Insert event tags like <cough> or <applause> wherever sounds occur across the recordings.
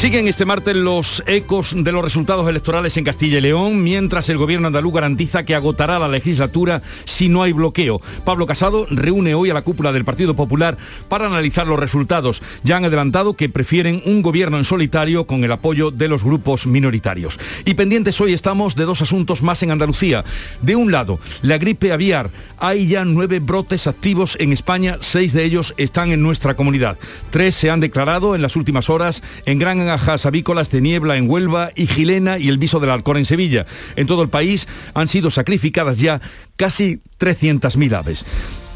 Siguen este martes los ecos de los resultados electorales en Castilla y León, mientras el gobierno andaluz garantiza que agotará la legislatura si no hay bloqueo. Pablo Casado reúne hoy a la cúpula del Partido Popular para analizar los resultados. Ya han adelantado que prefieren un gobierno en solitario con el apoyo de los grupos minoritarios. Y pendientes hoy estamos de dos asuntos más en Andalucía. De un lado, la gripe aviar. Hay ya nueve brotes activos en España, seis de ellos están en nuestra comunidad. Tres se han declarado en las últimas horas en Gran ajas avícolas de niebla en Huelva y Gilena y el viso del Alcor en Sevilla. En todo el país han sido sacrificadas ya casi 300.000 aves.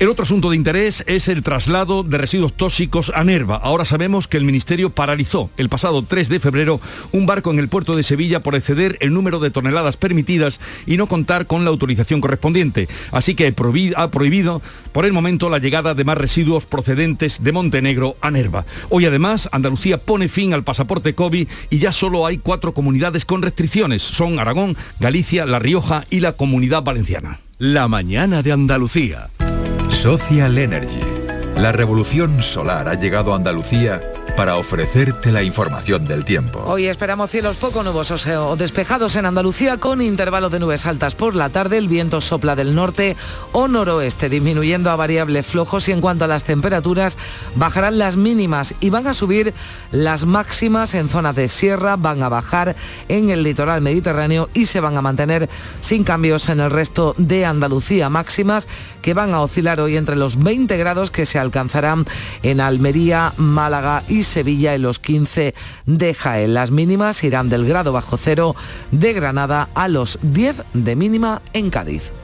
El otro asunto de interés es el traslado de residuos tóxicos a Nerva. Ahora sabemos que el Ministerio paralizó el pasado 3 de febrero un barco en el puerto de Sevilla por exceder el número de toneladas permitidas y no contar con la autorización correspondiente. Así que ha prohibido por el momento la llegada de más residuos procedentes de Montenegro a Nerva. Hoy además Andalucía pone fin al pasaporte COVID y ya solo hay cuatro comunidades con restricciones. Son Aragón, Galicia, La Rioja y la Comunidad Valenciana. La mañana de Andalucía. Social Energy. La revolución solar ha llegado a Andalucía para ofrecerte la información del tiempo. Hoy esperamos cielos poco nubosos eh, o despejados en Andalucía con intervalos de nubes altas por la tarde. El viento sopla del norte o noroeste, disminuyendo a variables flojos y en cuanto a las temperaturas, bajarán las mínimas y van a subir las máximas en zonas de sierra, van a bajar en el litoral mediterráneo y se van a mantener sin cambios en el resto de Andalucía. Máximas que van a oscilar hoy entre los 20 grados que se alcanzarán en Almería, Málaga y Sevilla en los 15 de Jaén. Las mínimas irán del grado bajo cero de Granada a los 10 de mínima en Cádiz.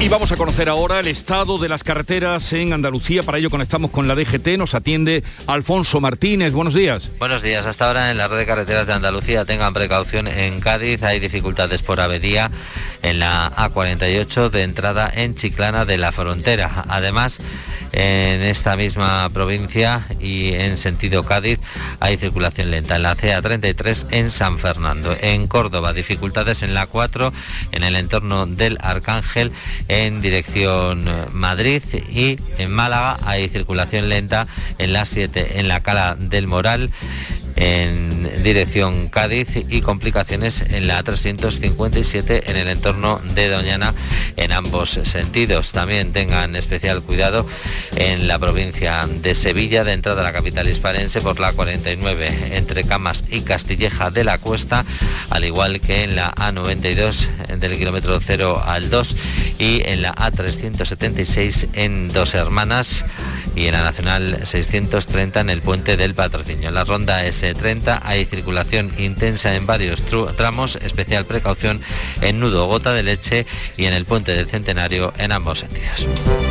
Y vamos a conocer ahora el estado de las carreteras en Andalucía. Para ello conectamos con la DGT. Nos atiende Alfonso Martínez. Buenos días. Buenos días. Hasta ahora en la red de carreteras de Andalucía tengan precaución en Cádiz. Hay dificultades por avería en la A48 de entrada en Chiclana de la Frontera. Además, en esta misma provincia y en sentido Cádiz hay circulación lenta en la CA33 en San Fernando. En Córdoba dificultades en la 4 en el entorno del Arcángel en dirección Madrid y en Málaga hay circulación lenta en la 7 en la Cala del Moral en dirección Cádiz y complicaciones en la 357 en el entorno de Doñana en ambos sentidos. También tengan especial cuidado en la provincia de Sevilla, de entrada a la capital hispalense por la 49 entre Camas y Castilleja de la Cuesta, al igual que en la A92 del kilómetro 0 al 2 y en la A376 en Dos Hermanas y en la Nacional 630 en el puente del Patrocinio. En la ronda S30 hay circulación intensa en varios tramos, especial precaución en Nudo Gota de Leche y en el puente del Centenario en ambos sentidos.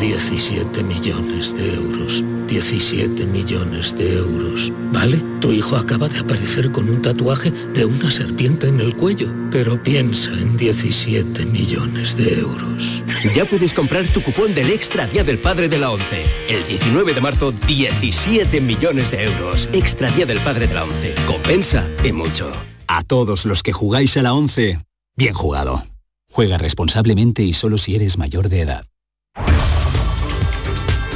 17 millones de euros. 17 millones de euros. ¿Vale? Tu hijo acaba de aparecer con un tatuaje de una serpiente en el cuello. Pero piensa en 17 millones de euros. Ya puedes comprar tu cupón del Extra Día del Padre de la ONCE. El 19 de marzo, 17 millones de euros. Extra Día del Padre de la ONCE. Compensa y mucho. A todos los que jugáis a la ONCE, bien jugado. Juega responsablemente y solo si eres mayor de edad.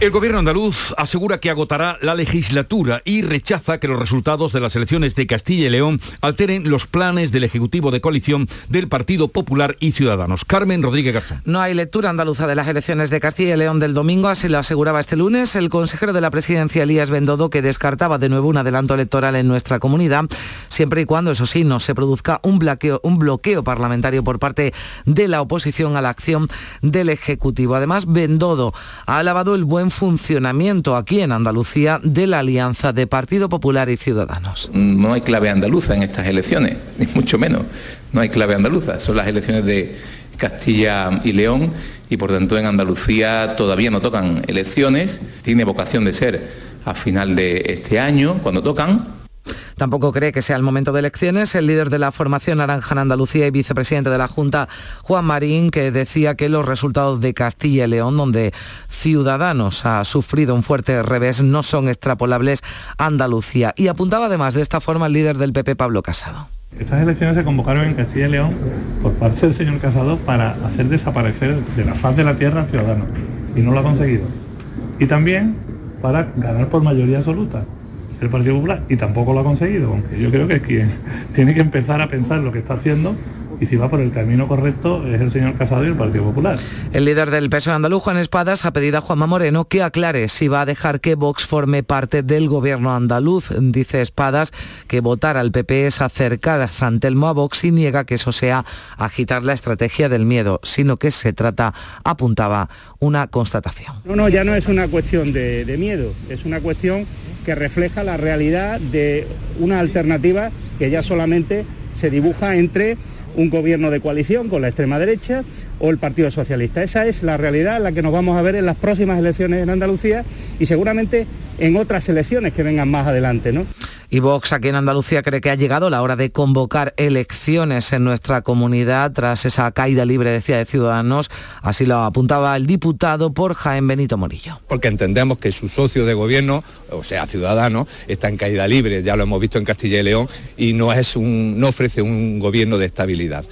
El gobierno andaluz asegura que agotará la legislatura y rechaza que los resultados de las elecciones de Castilla y León alteren los planes del Ejecutivo de coalición del Partido Popular y Ciudadanos. Carmen Rodríguez Garzón. No hay lectura andaluza de las elecciones de Castilla y León del domingo, así lo aseguraba este lunes el consejero de la presidencia Elías Bendodo, que descartaba de nuevo un adelanto electoral en nuestra comunidad, siempre y cuando, eso sí, no se produzca un bloqueo, un bloqueo parlamentario por parte de la oposición a la acción del Ejecutivo. Además, Bendodo ha alabado el buen buen funcionamiento aquí en Andalucía de la alianza de Partido Popular y Ciudadanos. No hay clave andaluza en estas elecciones, ni mucho menos. No hay clave andaluza. Son las elecciones de Castilla y León y por tanto en Andalucía todavía no tocan elecciones. Tiene vocación de ser a final de este año, cuando tocan, Tampoco cree que sea el momento de elecciones. El líder de la formación Naranja en Andalucía y vicepresidente de la Junta, Juan Marín, que decía que los resultados de Castilla y León, donde Ciudadanos ha sufrido un fuerte revés, no son extrapolables a Andalucía. Y apuntaba además de esta forma el líder del PP, Pablo Casado. Estas elecciones se convocaron en Castilla y León por parte del señor Casado para hacer desaparecer de la faz de la tierra al ciudadano. Y no lo ha conseguido. Y también para ganar por mayoría absoluta el Partido Popular y tampoco lo ha conseguido, aunque yo creo que quien tiene que empezar a pensar lo que está haciendo y si va por el camino correcto es el señor Casado y el Partido Popular. El líder del PSOE andaluz, Juan Espadas, ha pedido a Juanma Moreno que aclare si va a dejar que Vox forme parte del gobierno andaluz. Dice Espadas que votar al PP es acercar a Santelmo a Vox y niega que eso sea agitar la estrategia del miedo, sino que se trata, apuntaba, una constatación. No, no, ya no es una cuestión de, de miedo, es una cuestión que refleja la realidad de una alternativa que ya solamente se dibuja entre un gobierno de coalición con la extrema derecha o el Partido Socialista. Esa es la realidad en la que nos vamos a ver en las próximas elecciones en Andalucía y seguramente en otras elecciones que vengan más adelante. ¿no? Y Vox aquí en Andalucía cree que ha llegado la hora de convocar elecciones en nuestra comunidad tras esa caída libre, decía, de Ciudadanos. Así lo apuntaba el diputado por Jaén Benito Morillo. Porque entendemos que su socio de gobierno, o sea, Ciudadanos, está en caída libre, ya lo hemos visto en Castilla y León, y no, es un, no ofrece un gobierno de estabilidad.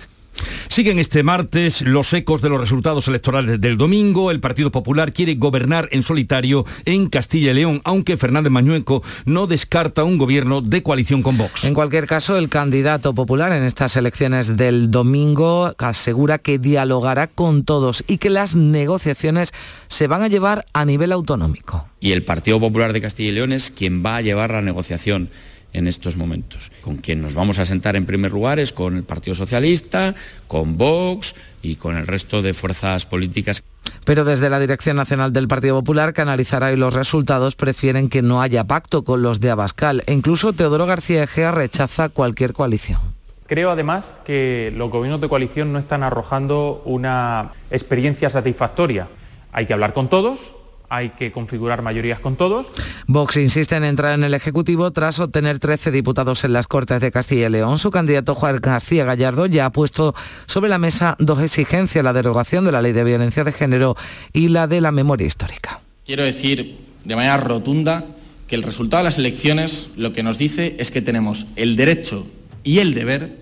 Siguen este martes los ecos de los resultados electorales del domingo. El Partido Popular quiere gobernar en solitario en Castilla y León, aunque Fernández Mañueco no descarta un gobierno de coalición con Vox. En cualquier caso, el candidato popular en estas elecciones del domingo asegura que dialogará con todos y que las negociaciones se van a llevar a nivel autonómico. Y el Partido Popular de Castilla y León es quien va a llevar la negociación en estos momentos. Con quien nos vamos a sentar en primer lugar es con el Partido Socialista, con Vox y con el resto de fuerzas políticas. Pero desde la Dirección Nacional del Partido Popular, que analizará hoy los resultados, prefieren que no haya pacto con los de Abascal. E incluso Teodoro García Egea rechaza cualquier coalición. Creo además que los gobiernos de coalición no están arrojando una experiencia satisfactoria. Hay que hablar con todos, hay que configurar mayorías con todos. Vox insiste en entrar en el Ejecutivo tras obtener 13 diputados en las Cortes de Castilla y León. Su candidato Juan García Gallardo ya ha puesto sobre la mesa dos exigencias, la derogación de la Ley de Violencia de Género y la de la memoria histórica. Quiero decir de manera rotunda que el resultado de las elecciones lo que nos dice es que tenemos el derecho y el deber,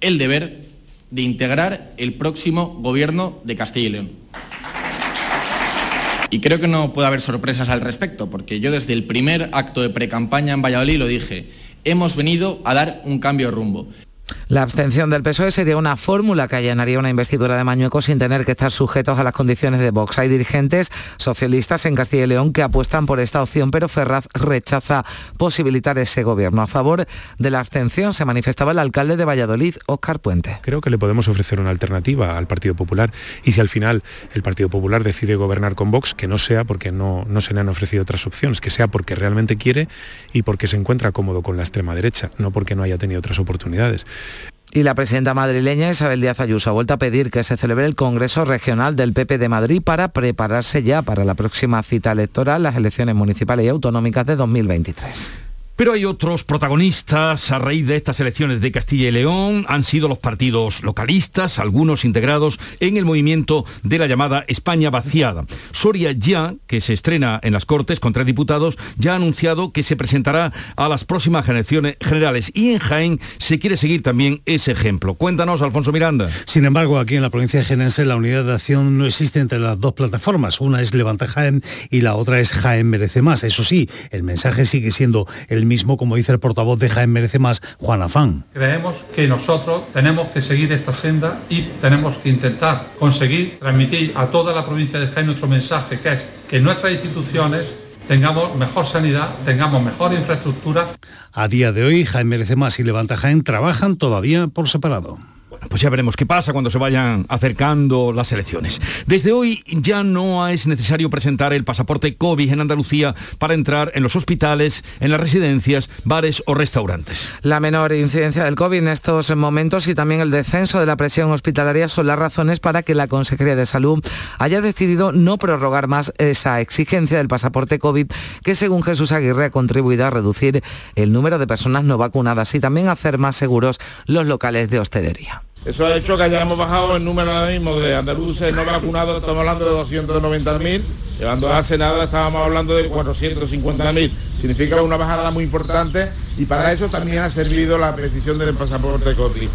el deber de integrar el próximo gobierno de Castilla y León. Y creo que no puede haber sorpresas al respecto, porque yo desde el primer acto de precampaña en Valladolid lo dije, hemos venido a dar un cambio de rumbo. La abstención del PSOE sería una fórmula que allanaría una investidura de Mañueco sin tener que estar sujetos a las condiciones de Vox. Hay dirigentes socialistas en Castilla y León que apuestan por esta opción, pero Ferraz rechaza posibilitar ese gobierno. A favor de la abstención se manifestaba el alcalde de Valladolid, Óscar Puente. Creo que le podemos ofrecer una alternativa al Partido Popular y si al final el Partido Popular decide gobernar con Vox, que no sea porque no, no se le han ofrecido otras opciones, que sea porque realmente quiere y porque se encuentra cómodo con la extrema derecha, no porque no haya tenido otras oportunidades. Y la presidenta madrileña Isabel Díaz Ayuso ha vuelto a pedir que se celebre el Congreso Regional del PP de Madrid para prepararse ya para la próxima cita electoral, las elecciones municipales y autonómicas de 2023. Pero hay otros protagonistas a raíz de estas elecciones de Castilla y León. Han sido los partidos localistas, algunos integrados en el movimiento de la llamada España vaciada. Soria ya, que se estrena en las Cortes con tres diputados, ya ha anunciado que se presentará a las próximas generales. Y en Jaén se quiere seguir también ese ejemplo. Cuéntanos, Alfonso Miranda. Sin embargo, aquí en la provincia de Jaén la unidad de acción no existe entre las dos plataformas. Una es Levanta Jaén y la otra es Jaén Merece Más. Eso sí, el mensaje sigue siendo el mismo, como dice el portavoz de Jaén Merece Más, Juan Afán. Creemos que nosotros tenemos que seguir esta senda y tenemos que intentar conseguir transmitir a toda la provincia de Jaén nuestro mensaje, que es que nuestras instituciones tengamos mejor sanidad, tengamos mejor infraestructura. A día de hoy, Jaén Merece Más y Levanta Jaén trabajan todavía por separado. Pues ya veremos qué pasa cuando se vayan acercando las elecciones. Desde hoy ya no es necesario presentar el pasaporte COVID en Andalucía para entrar en los hospitales, en las residencias, bares o restaurantes. La menor incidencia del COVID en estos momentos y también el descenso de la presión hospitalaria son las razones para que la Consejería de Salud haya decidido no prorrogar más esa exigencia del pasaporte COVID que según Jesús Aguirre ha contribuido a reducir el número de personas no vacunadas y también hacer más seguros los locales de hostelería. Eso ha hecho que hayamos bajado el número ahora mismo de andaluces no vacunados, estamos hablando de 290.000, llevando hace nada estábamos hablando de 450.000. Significa una bajada muy importante y para eso también ha servido la precisión del pasaporte COVID.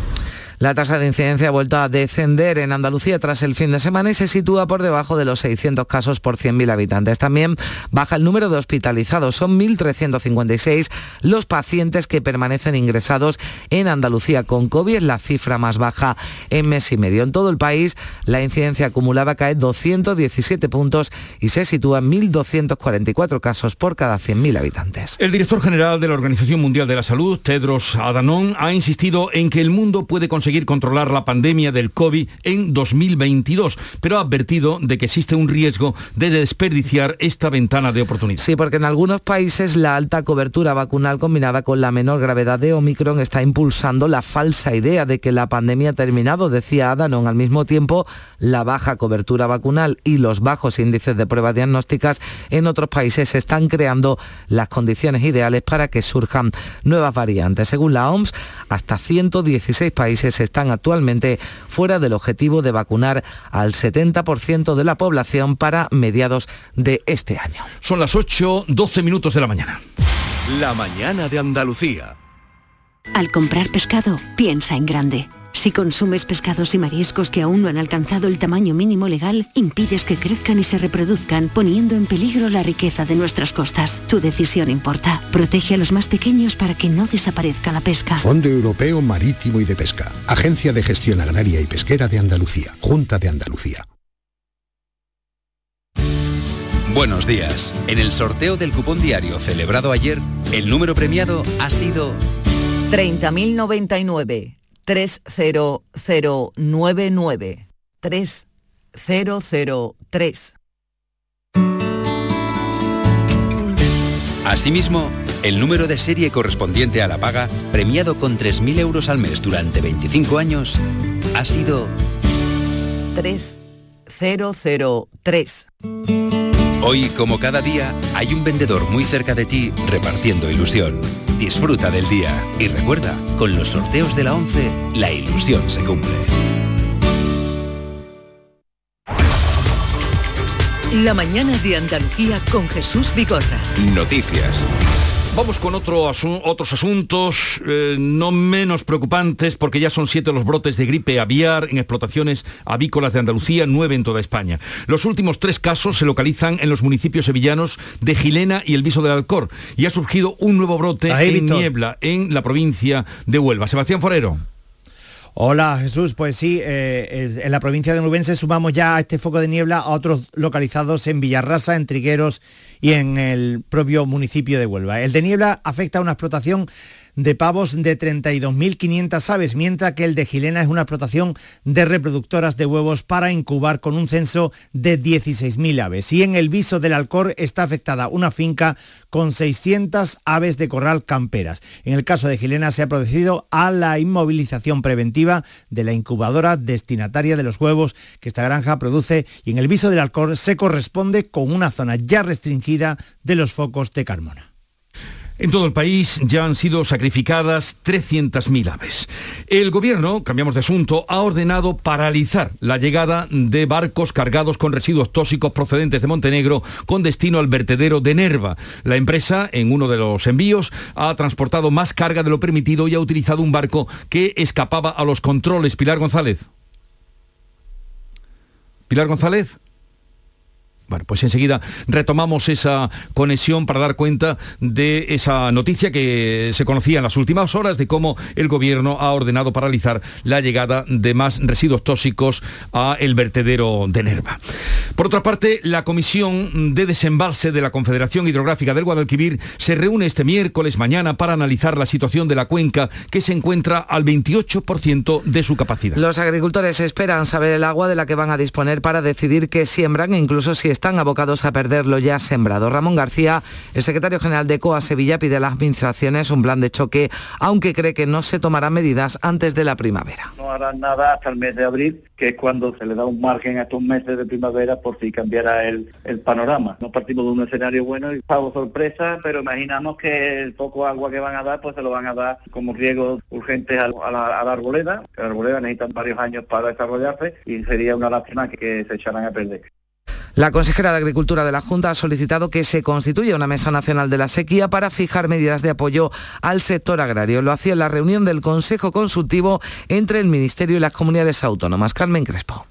La tasa de incidencia ha vuelto a descender en Andalucía tras el fin de semana y se sitúa por debajo de los 600 casos por 100.000 habitantes. También baja el número de hospitalizados. Son 1.356 los pacientes que permanecen ingresados en Andalucía con COVID. Es la cifra más baja en mes y medio. En todo el país la incidencia acumulada cae 217 puntos y se sitúa en 1.244 casos por cada 100.000 habitantes. El director general de la Organización Mundial de la Salud, Tedros Adhanom, ha insistido en que el mundo puede conseguir controlar la pandemia del COVID en 2022, pero ha advertido de que existe un riesgo de desperdiciar esta ventana de oportunidad. Sí, porque en algunos países la alta cobertura vacunal combinada con la menor gravedad de Omicron está impulsando la falsa idea de que la pandemia ha terminado, decía Adanon. Al mismo tiempo, la baja cobertura vacunal y los bajos índices de pruebas diagnósticas en otros países están creando las condiciones ideales para que surjan nuevas variantes. Según la OMS, hasta 116 países están actualmente fuera del objetivo de vacunar al 70% de la población para mediados de este año. Son las 8, 12 minutos de la mañana. La mañana de Andalucía. Al comprar pescado, piensa en grande. Si consumes pescados y mariscos que aún no han alcanzado el tamaño mínimo legal, impides que crezcan y se reproduzcan, poniendo en peligro la riqueza de nuestras costas. Tu decisión importa. Protege a los más pequeños para que no desaparezca la pesca. Fondo Europeo Marítimo y de Pesca. Agencia de Gestión Agraria y Pesquera de Andalucía. Junta de Andalucía. Buenos días. En el sorteo del cupón diario celebrado ayer, el número premiado ha sido 30.099. 30099 3003. Asimismo, el número de serie correspondiente a la paga, premiado con 3.000 euros al mes durante 25 años, ha sido 3003. Hoy, como cada día, hay un vendedor muy cerca de ti repartiendo ilusión. Disfruta del día y recuerda, con los sorteos de la 11, la ilusión se cumple. La mañana de Andalucía con Jesús Bigorra. Noticias. Vamos con otro otros asuntos eh, no menos preocupantes porque ya son siete los brotes de gripe aviar en explotaciones avícolas de Andalucía, nueve en toda España. Los últimos tres casos se localizan en los municipios sevillanos de Gilena y el Viso del Alcor y ha surgido un nuevo brote Ahí, en. Niebla, en la provincia de Huelva. Sebastián Forero. Hola Jesús, pues sí, eh, en la provincia de Nubense sumamos ya a este foco de niebla a otros localizados en Villarrasa, en Trigueros y en el propio municipio de Huelva. El de niebla afecta a una explotación de pavos de 32.500 aves, mientras que el de Gilena es una explotación de reproductoras de huevos para incubar con un censo de 16.000 aves. Y en el viso del Alcor está afectada una finca con 600 aves de corral camperas. En el caso de Gilena se ha procedido a la inmovilización preventiva de la incubadora destinataria de los huevos que esta granja produce y en el viso del Alcor se corresponde con una zona ya restringida de los focos de Carmona. En todo el país ya han sido sacrificadas 300.000 aves. El gobierno, cambiamos de asunto, ha ordenado paralizar la llegada de barcos cargados con residuos tóxicos procedentes de Montenegro con destino al vertedero de Nerva. La empresa, en uno de los envíos, ha transportado más carga de lo permitido y ha utilizado un barco que escapaba a los controles. Pilar González. Pilar González. Bueno, pues enseguida retomamos esa conexión para dar cuenta de esa noticia que se conocía en las últimas horas de cómo el gobierno ha ordenado paralizar la llegada de más residuos tóxicos a el vertedero de Nerva. Por otra parte, la Comisión de Desembalse de la Confederación Hidrográfica del Guadalquivir se reúne este miércoles mañana para analizar la situación de la cuenca que se encuentra al 28% de su capacidad. Los agricultores esperan saber el agua de la que van a disponer para decidir qué siembran e incluso si están abocados a perder lo ya sembrado. Ramón García, el secretario general de COA Sevilla, pide a las administraciones un plan de choque, aunque cree que no se tomarán medidas antes de la primavera. No harán nada hasta el mes de abril, que es cuando se le da un margen a estos meses de primavera por si cambiara el, el panorama. No partimos de un escenario bueno y pago sorpresa, pero imaginamos que el poco agua que van a dar, pues se lo van a dar como riego urgente a, la, a la arboleda, la arboleda necesitan varios años para desarrollarse y sería una lástima que, que se echaran a perder. La consejera de Agricultura de la Junta ha solicitado que se constituya una mesa nacional de la sequía para fijar medidas de apoyo al sector agrario. Lo hacía en la reunión del Consejo Consultivo entre el Ministerio y las comunidades autónomas. Carmen Crespo.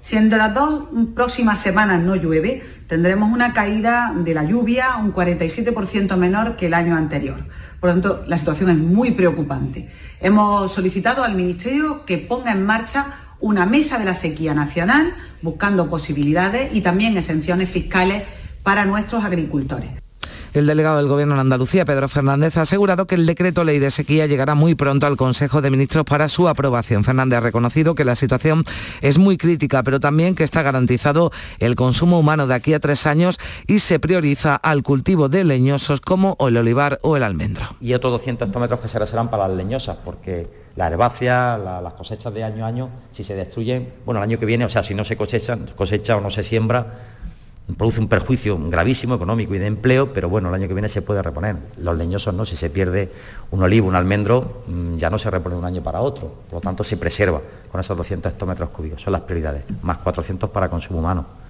Si en las dos próximas semanas no llueve, tendremos una caída de la lluvia un 47% menor que el año anterior. Por lo tanto, la situación es muy preocupante. Hemos solicitado al Ministerio que ponga en marcha una mesa de la sequía nacional, buscando posibilidades y también exenciones fiscales para nuestros agricultores. El delegado del Gobierno en Andalucía, Pedro Fernández, ha asegurado que el decreto ley de sequía llegará muy pronto al Consejo de Ministros para su aprobación. Fernández ha reconocido que la situación es muy crítica, pero también que está garantizado el consumo humano de aquí a tres años y se prioriza al cultivo de leñosos como el olivar o el almendro. Y otros 200 hectómetros que se reservan para las leñosas, porque la herbácea, la, las cosechas de año a año, si se destruyen, bueno, el año que viene, o sea, si no se cosecha, cosecha o no se siembra, produce un perjuicio gravísimo económico y de empleo, pero bueno, el año que viene se puede reponer. Los leñosos no, si se pierde un olivo, un almendro, ya no se repone de un año para otro, por lo tanto se preserva con esos 200 hectómetros cúbicos, son las prioridades, más 400 para consumo humano.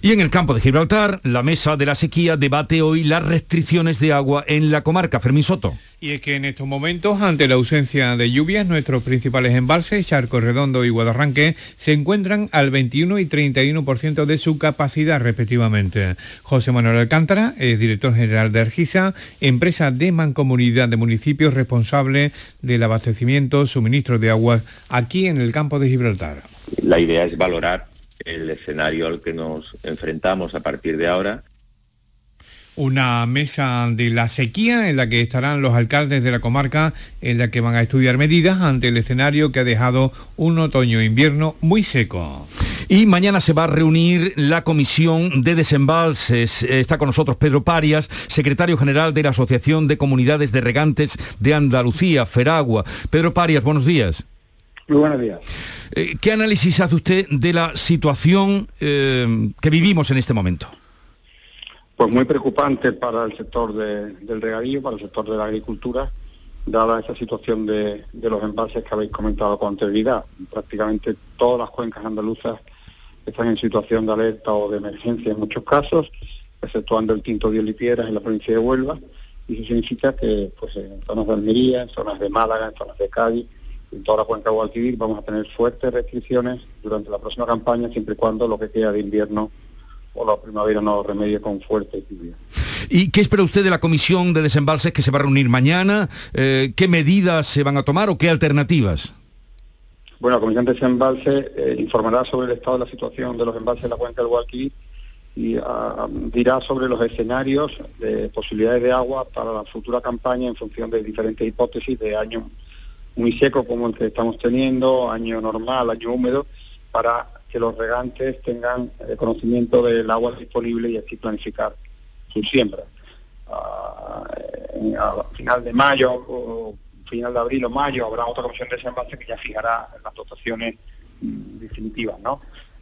Y en el campo de Gibraltar, la mesa de la sequía debate hoy las restricciones de agua en la comarca. Fermín Soto. Y es que en estos momentos, ante la ausencia de lluvias, nuestros principales embalses, Charco Redondo y Guadarranque, se encuentran al 21 y 31% de su capacidad respectivamente. José Manuel Alcántara es director general de Ergisa, empresa de mancomunidad de municipios responsable del abastecimiento, suministro de aguas aquí en el campo de Gibraltar. La idea es valorar el escenario al que nos enfrentamos a partir de ahora. Una mesa de la sequía en la que estarán los alcaldes de la comarca, en la que van a estudiar medidas ante el escenario que ha dejado un otoño-invierno muy seco. Y mañana se va a reunir la Comisión de Desembalses. Está con nosotros Pedro Parias, secretario general de la Asociación de Comunidades de Regantes de Andalucía, Feragua. Pedro Parias, buenos días. Muy buenos días. Eh, ¿Qué análisis hace usted de la situación eh, que vivimos en este momento? Pues muy preocupante para el sector de, del regadío, para el sector de la agricultura, dada esa situación de, de, los embalses que habéis comentado con anterioridad. Prácticamente todas las cuencas andaluzas están en situación de alerta o de emergencia en muchos casos, exceptuando el Tinto de Olipieras en la provincia de Huelva, y eso significa que pues, en zonas de Almería, en zonas de Málaga, en zonas de Cádiz, en toda la cuenca Guadalquivir vamos a tener fuertes restricciones durante la próxima campaña, siempre y cuando lo que queda de invierno o la primavera no remedie con fuerte lluvia. ¿Y qué espera usted de la comisión de desembalses que se va a reunir mañana? Eh, ¿Qué medidas se van a tomar o qué alternativas? Bueno, la comisión de desembalses eh, informará sobre el estado de la situación de los embalses de la cuenca del Guadalquivir y uh, dirá sobre los escenarios de posibilidades de agua para la futura campaña en función de diferentes hipótesis de año muy seco como el que estamos teniendo, año normal, año húmedo, para que los regantes tengan eh, conocimiento del agua disponible y así planificar su siembra. a final de mayo o final de abril o mayo habrá otra comisión de desembalse que ya fijará las dotaciones mm, definitivas, ¿no?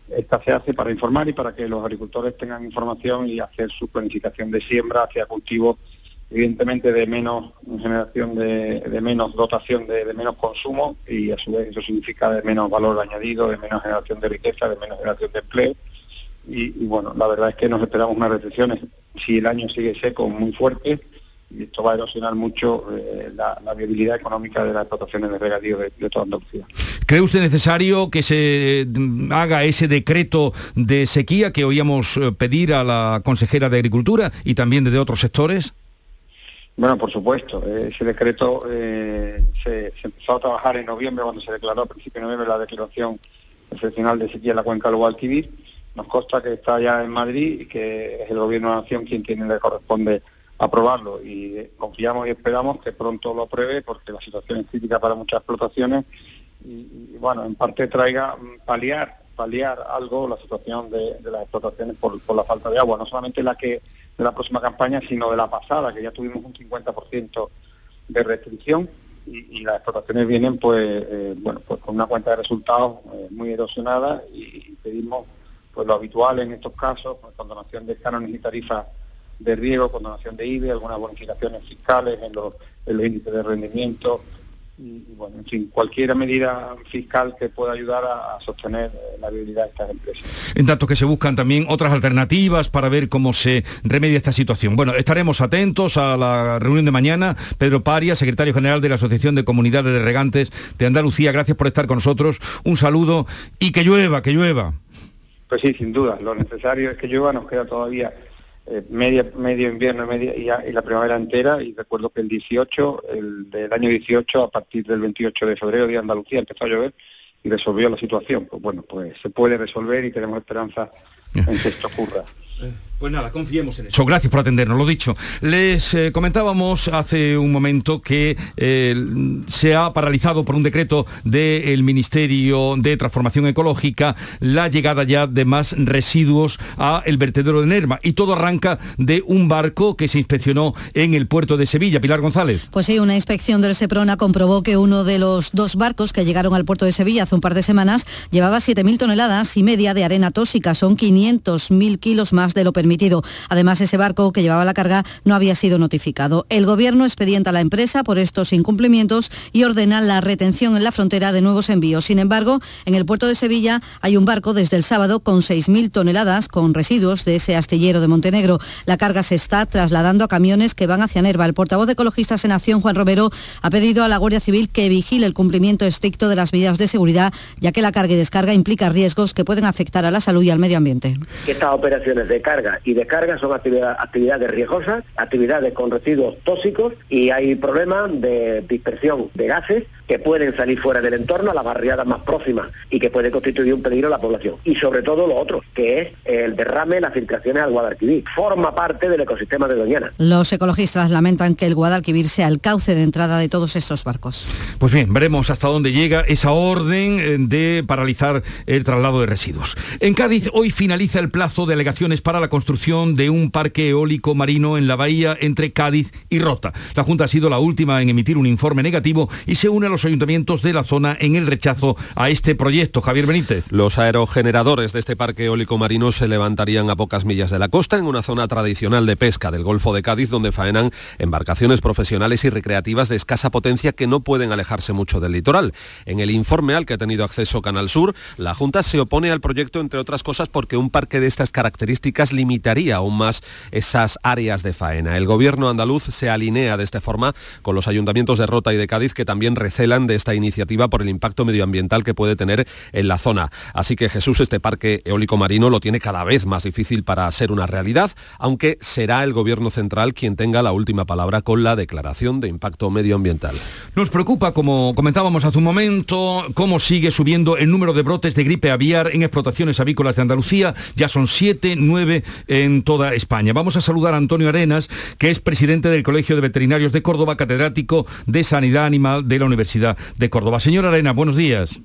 Esta se hace para informar y para que los agricultores tengan información y hacer su planificación de siembra hacia cultivos evidentemente de menos generación de, menos dotación de, menos consumo y a su vez eso significa de menos valor añadido, de menos generación de riqueza, de menos generación de empleo y, bueno, la verdad es que nos esperamos unas recesión si el año sigue seco muy fuerte y esto va a erosionar mucho eh, la, viabilidad económica de las explotaciones de regadío de, de toda Andalucía. ¿Cree usted necesario que se mm, haga ese decreto de sequía que oíamos eh, pedir a la consejera de Agricultura y también de otros sectores? Bueno, por supuesto, eh, ese decreto eh, se, empezó a trabajar en noviembre cuando se declaró a principios de noviembre la declaración excepcional de sequía en la cuenca del Guadalquivir. Nos consta que está ya en Madrid y que es el gobierno de la nación quien tiene le corresponde aprobarlo. Y eh, confiamos y esperamos que pronto lo apruebe porque la situación es crítica para muchas explotaciones. Y, bueno, en parte traiga mm, paliar, paliar algo la situación de, de las explotaciones por, por la falta de agua, no solamente la que de la próxima campaña, sino de la pasada, que ya tuvimos un 50% de restricción y, las explotaciones vienen pues eh, bueno pues con una cuenta de resultados eh, muy erosionada y, pedimos pues lo habitual en estos casos, pues, condonación de cánones y tarifas de riego, condonación de IBE, algunas bonificaciones fiscales en los índices de rendimiento, y, y, bueno, en fin, cualquier medida fiscal que pueda ayudar a, a sostener eh, la viabilidad de estas empresas. En tanto que se buscan también otras alternativas para ver cómo se remedia esta situación. Bueno, estaremos atentos a la reunión de mañana. Pedro Paria, secretario general de la Asociación de Comunidades de Regantes de Andalucía, gracias por estar con nosotros. Un saludo y que llueva, que llueva. Pues sí, sin duda, lo necesario es que llueva, nos queda todavía eh, media, medio invierno media, y, y, la primavera entera y recuerdo que el 18, el del año 18, a partir del 28 de febrero, Día de Andalucía, empezó a llover y resolvió la situación. Pues bueno, pues se puede resolver y tenemos esperanza en que esto ocurra. Pues nada, confiemos en eso. Gracias por atendernos, lo dicho. Les eh, comentábamos hace un momento que eh, se ha paralizado por un decreto del Ministerio de Transformación Ecológica la llegada ya de más residuos a el vertedero de Nerma. Y todo arranca de un barco que se inspeccionó en el puerto de Sevilla. Pilar González. Pues sí, una inspección del Seprona comprobó que uno de los dos barcos que llegaron al puerto de Sevilla hace un par de semanas llevaba 7.000 toneladas y media de arena tóxica. Son 500.000 kilos más de lo permitido. Además, ese barco que llevaba la carga no había sido notificado. El Gobierno expedienta a la empresa por estos incumplimientos y ordena la retención en la frontera de nuevos envíos. Sin embargo, en el puerto de Sevilla hay un barco desde el sábado con 6.000 toneladas con residuos de ese astillero de Montenegro. La carga se está trasladando a camiones que van hacia Nerva. El portavoz de Ecologistas en Acción, Juan Romero, ha pedido a la Guardia Civil que vigile el cumplimiento estricto de las medidas de seguridad, ya que la carga y descarga implica riesgos que pueden afectar a la salud y al medio ambiente. Estas operaciones de carga y descarga son actividad, actividades riesgosas, actividades con residuos tóxicos y hay problemas de dispersión de gases que pueden salir fuera del entorno a las barriadas más próximas y que puede constituir un peligro a la población. Y sobre todo lo otro, que es el derrame, las filtraciones al Guadalquivir. Forma parte del ecosistema de Doñana. Los ecologistas lamentan que el Guadalquivir sea el cauce de entrada de todos estos barcos. Pues bien, veremos hasta dónde llega esa orden eh, de paralizar el traslado de residuos. En Cádiz hoy finaliza el plazo de alegaciones para la construcción de un parque eólico marino en la bahía entre Cádiz y Rota. La Junta ha sido la última en emitir un informe negativo y se une a los ayuntamientos de la zona en el rechazo a este proyecto. Javier Benítez. Los aerogeneradores de este parque eólico marino se levantarían a pocas millas de la costa, en una zona tradicional de pesca del Golfo de Cádiz, donde faenan embarcaciones profesionales y recreativas de escasa potencia que no pueden alejarse mucho del litoral. En el informe al que ha tenido acceso Canal Sur, la Junta se opone al proyecto, entre otras cosas, porque un parque de estas características limitaría aún más esas áreas de faena. El gobierno andaluz se alinea de esta forma con los ayuntamientos de Rota y de Cádiz, que también recelan de esta iniciativa por el impacto medioambiental que puede tener en la zona. Así que Jesús, este parque eólico marino lo tiene cada vez más difícil para ser una realidad, aunque será el gobierno central quien tenga la última palabra con la declaración de impacto medioambiental. Nos preocupa, como comentábamos hace un momento, cómo sigue subiendo el número de brotes de gripe aviar en explotaciones avícolas de Andalucía. Ya son siete, nueve en toda España. Vamos a saludar a Antonio Arenas, que es presidente del Colegio de Veterinarios de Córdoba, catedrático de Sanidad Animal de la Universidad de Córdoba. Señor Arena, buenos días.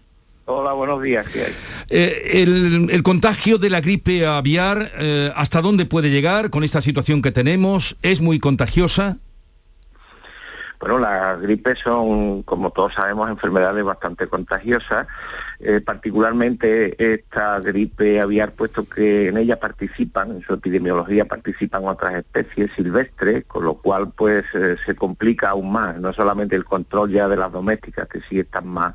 Hola, buenos días. ¿Qué hay? Eh, el, el, contagio de la gripe aviar, eh, ¿hasta dónde puede llegar con esta situación que tenemos? ¿Es muy contagiosa? Bueno, las gripes son, como todos sabemos, enfermedades bastante contagiosas, eh, particularmente esta gripe aviar, puesto que en ella participan, en su epidemiología participan otras especies silvestres, con lo cual pues eh, se complica aún más, no solamente el control ya de las domésticas, que sí están más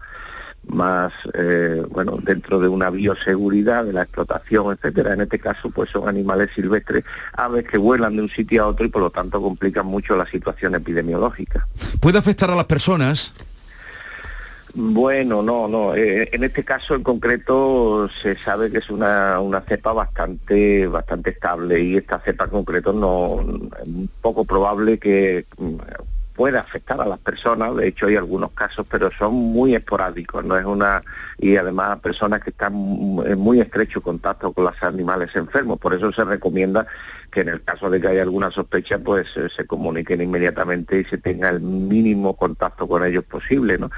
más eh, bueno dentro de una bioseguridad de la explotación etcétera. En este caso pues son animales silvestres aves que vuelan de un sitio a otro y por lo tanto complican mucho la situación epidemiológica. Puede afectar a las personas bueno, no, no. Eh, en este caso en concreto se sabe que es una, una cepa bastante, bastante estable y esta cepa en concreto no es poco probable que pueda afectar a las personas, de hecho hay algunos casos, pero son muy esporádicos, no es una y además personas que están en muy estrecho contacto con los animales enfermos, por eso se recomienda que en el caso de que haya alguna sospecha, pues eh, se comuniquen inmediatamente y se tenga el mínimo contacto con ellos posible, ¿no?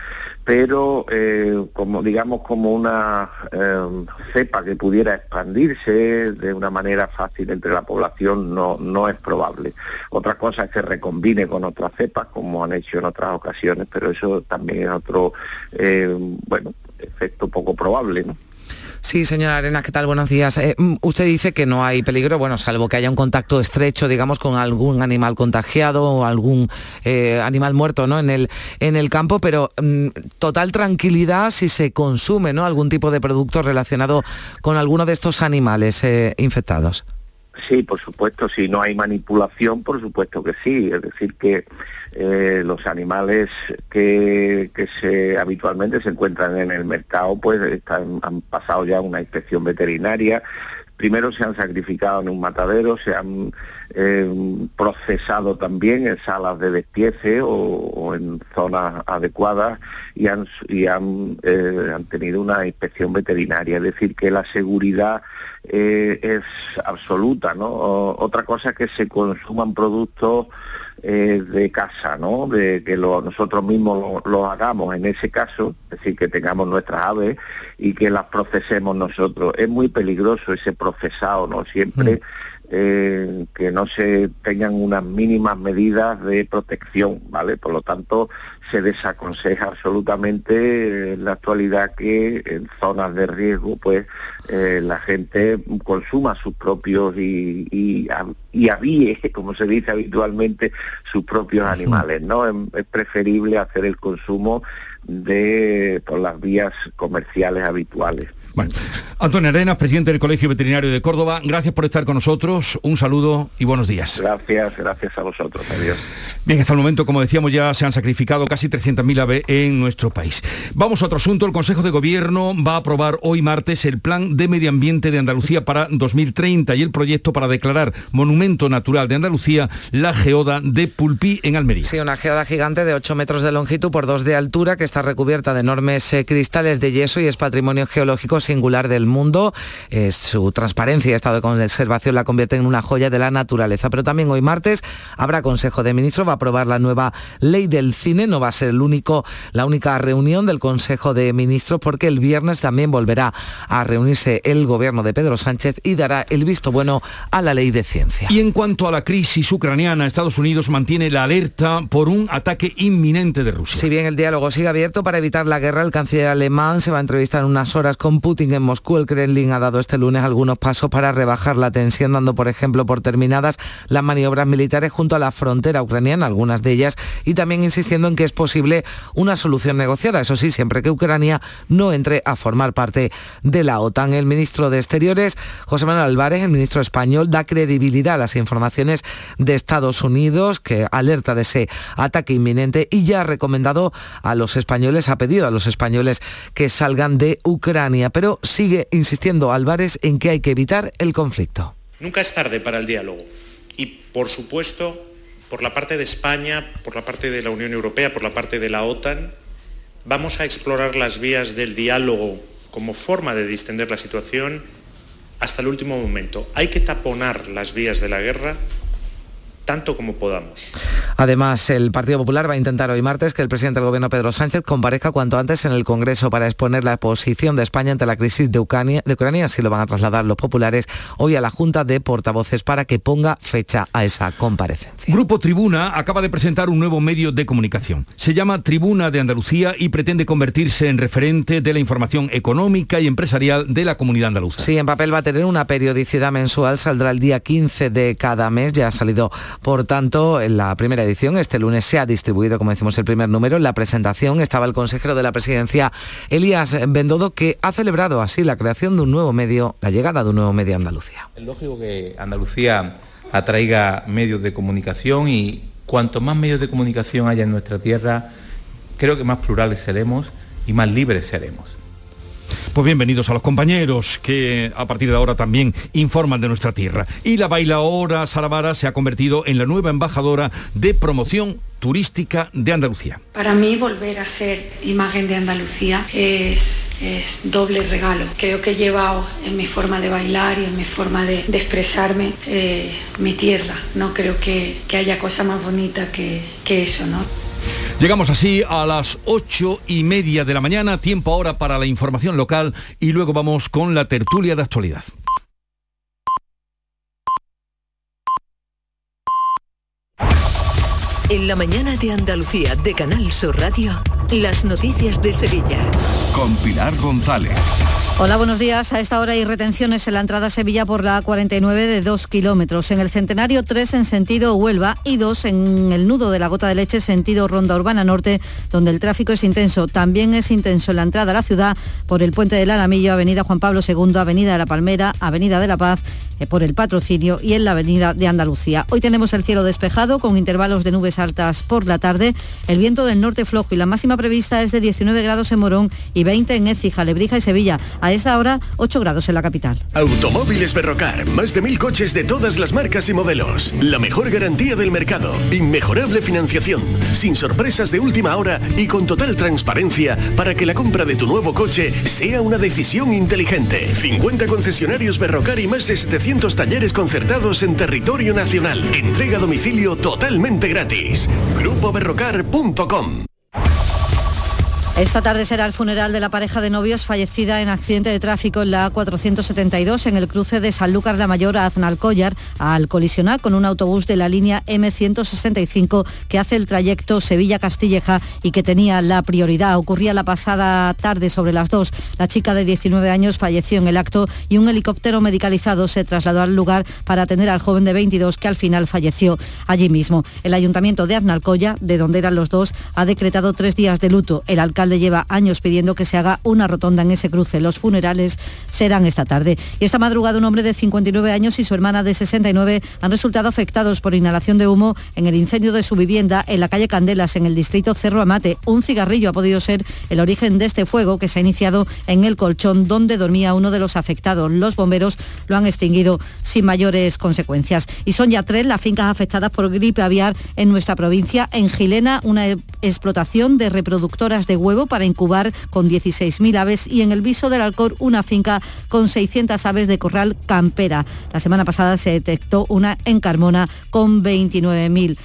Pero eh, como digamos como una eh, cepa que pudiera expandirse de una manera fácil entre la población no, no es probable. Otra cosa es que recombine con otras cepas, como han hecho en otras ocasiones, pero eso también es otro, bueno, efecto poco probable. Sí, señora Arenas, ¿qué tal? Buenos días. Eh, mm, usted dice que no hay peligro, bueno, salvo que haya un contacto estrecho, digamos, con algún animal contagiado o algún eh, animal muerto, ¿no? En el, en el campo, pero mm, total tranquilidad si se consume, ¿no? Algún tipo de producto relacionado con alguno de estos animales eh, infectados. Sí, por supuesto, si no hay manipulación, por supuesto que sí. Es decir, que eh, los animales que, se habitualmente se encuentran en el mercado, pues están, han pasado ya una inspección veterinaria. Primero se han sacrificado en un matadero, se han eh, procesado también en salas de despiece o, en zonas adecuadas y han, y han, eh, han tenido una inspección veterinaria. Es decir, que la seguridad eh, es absoluta, ¿no? otra cosa es que se consuman productos de casa, ¿no? De que nosotros mismos lo, hagamos en ese caso, es decir, que tengamos nuestras aves y que las procesemos nosotros. Es muy peligroso ese procesado, ¿no? Siempre mm. Eh, que no se tengan unas mínimas medidas de protección, ¿vale? Por lo tanto, se desaconseja absolutamente en la actualidad que en zonas de riesgo, pues eh, la gente consuma sus propios y, y, y avíe, <laughs> como se dice habitualmente, sus propios animales, ¿no? Es, preferible hacer el consumo de por las vías comerciales habituales. Bueno, Antonio Arenas, presidente del Colegio Veterinario de Córdoba, gracias por estar con nosotros, un saludo y buenos días. Gracias, gracias a vosotros, adiós. Bien, hasta el momento, como decíamos, ya se han sacrificado casi 300.000 aves en nuestro país. Vamos a otro asunto, el Consejo de Gobierno va a aprobar hoy martes el Plan de Medio Ambiente de Andalucía para 2030 y el proyecto para declarar Monumento Natural de Andalucía la geoda de Pulpí en Almería. Sí, una geoda gigante de 8 metros de longitud por 2 de altura que está recubierta de enormes eh, cristales de yeso y es patrimonio geológico singular del mundo. su transparencia y estado de conservación la convierte en una joya de la naturaleza. Pero también hoy martes habrá Consejo de Ministros, va a aprobar la nueva ley del cine. No va a ser el único, la única reunión del Consejo de Ministros porque el viernes también volverá a reunirse el gobierno de Pedro Sánchez y dará el visto bueno a la ley de ciencia. Y en cuanto a la crisis ucraniana, Estados Unidos mantiene la alerta por un ataque inminente de Rusia. Si bien el diálogo sigue abierto para evitar la guerra, el canciller alemán se va a entrevistar en unas horas con Putin en Moscú, el Kremlin ha dado este lunes algunos pasos para rebajar la tensión, dando por ejemplo por terminadas las maniobras militares junto a la frontera ucraniana, algunas de ellas, y también insistiendo en que es posible una solución negociada, eso sí, siempre que Ucrania no entre a formar parte de la OTAN. El ministro de Exteriores, José Manuel Álvarez, el ministro español, da credibilidad a las informaciones de Estados Unidos, que alerta de ese ataque inminente y ya ha recomendado a los españoles, ha pedido a los españoles que salgan de Ucrania sigue insistiendo Álvarez en que hay que evitar el conflicto. Nunca es tarde para el diálogo y, por supuesto, por la parte de España, por la parte de la Unión Europea, por la parte de la OTAN, vamos a explorar las vías del diálogo como forma de distender la situación hasta el último momento. Hay que taponar las vías de la guerra tanto como podamos. Además, el Partido Popular va a intentar hoy martes que el presidente del Gobierno, Pedro Sánchez, comparezca cuanto antes en el Congreso para exponer la posición de España ante la crisis de Ucrania, de Ucrania, así lo van a trasladar los populares hoy a la Junta de Portavoces para que ponga fecha a esa comparecencia. Grupo Tribuna acaba de presentar un nuevo medio de comunicación. Se llama Tribuna de Andalucía y pretende convertirse en referente de la información económica y empresarial de la comunidad andaluza. Sí, en papel va a tener una periodicidad mensual, saldrá el día 15 de cada mes, ya ha salido Por tanto, en la primera edición, este lunes se ha distribuido, como decimos, el primer número. En la presentación estaba el consejero de la presidencia, Elías Bendodo, que ha celebrado así la creación de un nuevo medio, la llegada de un nuevo medio a Andalucía. Es lógico que Andalucía atraiga medios de comunicación y cuanto más medios de comunicación haya en nuestra tierra, creo que más plurales seremos y más libres seremos. Pues bienvenidos a los compañeros que a partir de ahora también informan de nuestra tierra. Y la bailaora Sara se ha convertido en la nueva embajadora de promoción turística de Andalucía. Para mí volver a ser imagen de Andalucía es, doble regalo. Creo que he llevado en mi forma de bailar y en mi forma de, expresarme eh, mi tierra. No creo que, haya cosa más bonita que, que eso, ¿no? Llegamos así a las ocho y media de la mañana, tiempo ahora para la información local y luego vamos con la tertulia de actualidad. En la mañana de Andalucía de Canal Sur Radio, las noticias de Sevilla. Con Pilar González. Hola, buenos días. A esta hora hay retenciones en la entrada a Sevilla por la A49 de 2 kilómetros. En el Centenario 3 en sentido Huelva y 2 en el nudo de la Gota de Leche sentido Ronda Urbana Norte, donde el tráfico es intenso. También es intenso en la entrada a la ciudad por el Puente del Alamillo, Avenida Juan Pablo II, Avenida de la Palmera, Avenida de la Paz, eh, por el Patrocinio y en la Avenida de Andalucía. Hoy tenemos el cielo despejado con intervalos de nubes altas por la tarde. El viento del norte flojo y la máxima prevista es de 19 grados en Morón y 20 en Écija, Lebrija y Sevilla. A esta hora 8 grados en la capital. Automóviles Berrocar, más de mil coches de todas las marcas y modelos. La mejor garantía del mercado, inmejorable financiación, sin sorpresas de última hora y con total transparencia para que la compra de tu nuevo coche sea una decisión inteligente. 50 concesionarios Berrocar y más de 700 talleres concertados en territorio nacional. Entrega a domicilio totalmente gratis. GrupoBerrocar.com esta tarde será el funeral de la pareja de novios fallecida en accidente de tráfico en la A472 en el cruce de Sanlúcar la Mayor a Aznalcóllar al colisionar con un autobús de la línea M165 que hace el trayecto Sevilla-Castilleja y que tenía la prioridad. Ocurría la pasada tarde sobre las 2. La chica de 19 años falleció en el acto y un helicóptero medicalizado se trasladó al lugar para atender al joven de 22 que al final falleció allí mismo. El ayuntamiento de Aznalcóllar, de donde eran los dos, ha decretado tres días de luto. El alcalde lleva años pidiendo que se haga una rotonda en ese cruce. Los funerales serán esta tarde. Y esta madrugada un hombre de 59 años y su hermana de 69 han resultado afectados por inhalación de humo en el incendio de su vivienda en la calle Candelas, en el distrito Cerro Amate. Un cigarrillo ha podido ser el origen de este fuego que se ha iniciado en el colchón donde dormía uno de los afectados. Los bomberos lo han extinguido sin mayores consecuencias. Y son ya tres las fincas afectadas por gripe aviar en nuestra provincia. En Gilena, una explotación de reproductoras de huevos para incubar con 16.000 aves y en el Viso del Alcor una finca con 600 aves de corral campera. La semana pasada se detectó una en Carmona con 29.000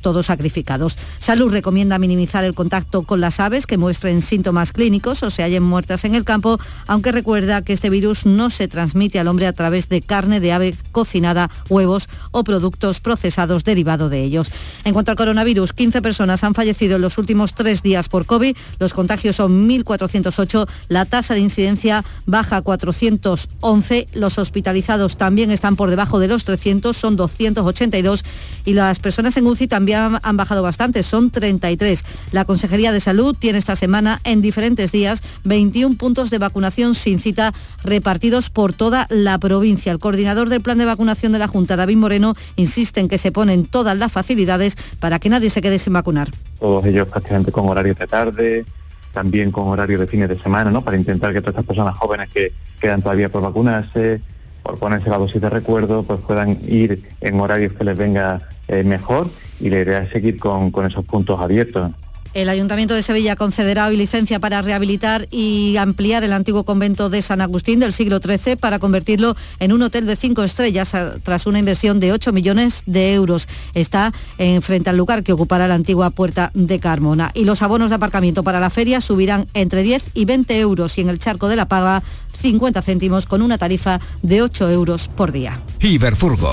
todos sacrificados. Salud recomienda minimizar el contacto con las aves que muestren síntomas clínicos o se hallen muertas en el campo, aunque recuerda que este virus no se transmite al hombre a través de carne de ave cocinada, huevos o productos procesados derivados de ellos. En cuanto al coronavirus, 15 personas han fallecido en los últimos tres días por COVID, los contagios son 1.408, la tasa de incidencia baja a 411, los hospitalizados también están por debajo de los 300, son 282 y las personas en UCI también han bajado bastante, son 33. La Consejería de Salud tiene esta semana en diferentes días 21 puntos de vacunación sin cita repartidos por toda la provincia. El coordinador del plan de vacunación de la Junta, David Moreno, insiste en que se ponen todas las facilidades para que nadie se quede sin vacunar. Todos ellos prácticamente con horarios de tarde, también con horarios de fines de semana, ¿no? Para intentar que todas estas personas jóvenes que quedan todavía por vacunarse, por ponerse la dosis de recuerdo, pues puedan ir en horarios que les venga eh, mejor y la idea es seguir con, con esos puntos abiertos. El Ayuntamiento de Sevilla concederá hoy licencia para rehabilitar y ampliar el antiguo convento de San Agustín del siglo XIII para convertirlo en un hotel de cinco estrellas tras una inversión de 8 millones de euros. Está en frente al lugar que ocupará la antigua puerta de Carmona. Y los abonos de aparcamiento para la feria subirán entre 10 y 20 euros y en el charco de la paga 50 céntimos con una tarifa de 8 euros por día. Iberfurgo.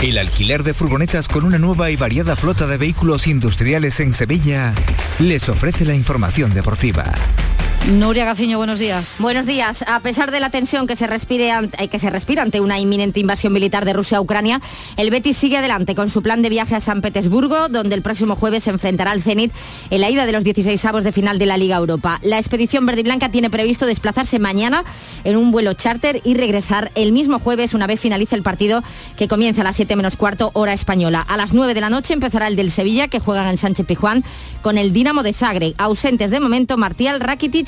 El alquiler de furgonetas con una nueva y variada flota de vehículos industriales en Sevilla les ofrece la información deportiva. Nuria Gaciño, buenos días. Buenos días. A pesar de la tensión que se, respire ante, que se respira ante una inminente invasión militar de Rusia a Ucrania, el Betis sigue adelante con su plan de viaje a San Petersburgo, donde el próximo jueves se enfrentará al Zenit en la ida de los 16 avos de final de la Liga Europa. La expedición verde y blanca tiene previsto desplazarse mañana en un vuelo charter y regresar el mismo jueves una vez finalice el partido que comienza a las 7 menos cuarto hora española. A las 9 de la noche empezará el del Sevilla, que juega en el Sánchez Pijuán, con el Dinamo de Zagreb. Ausentes de momento Martial Rakitic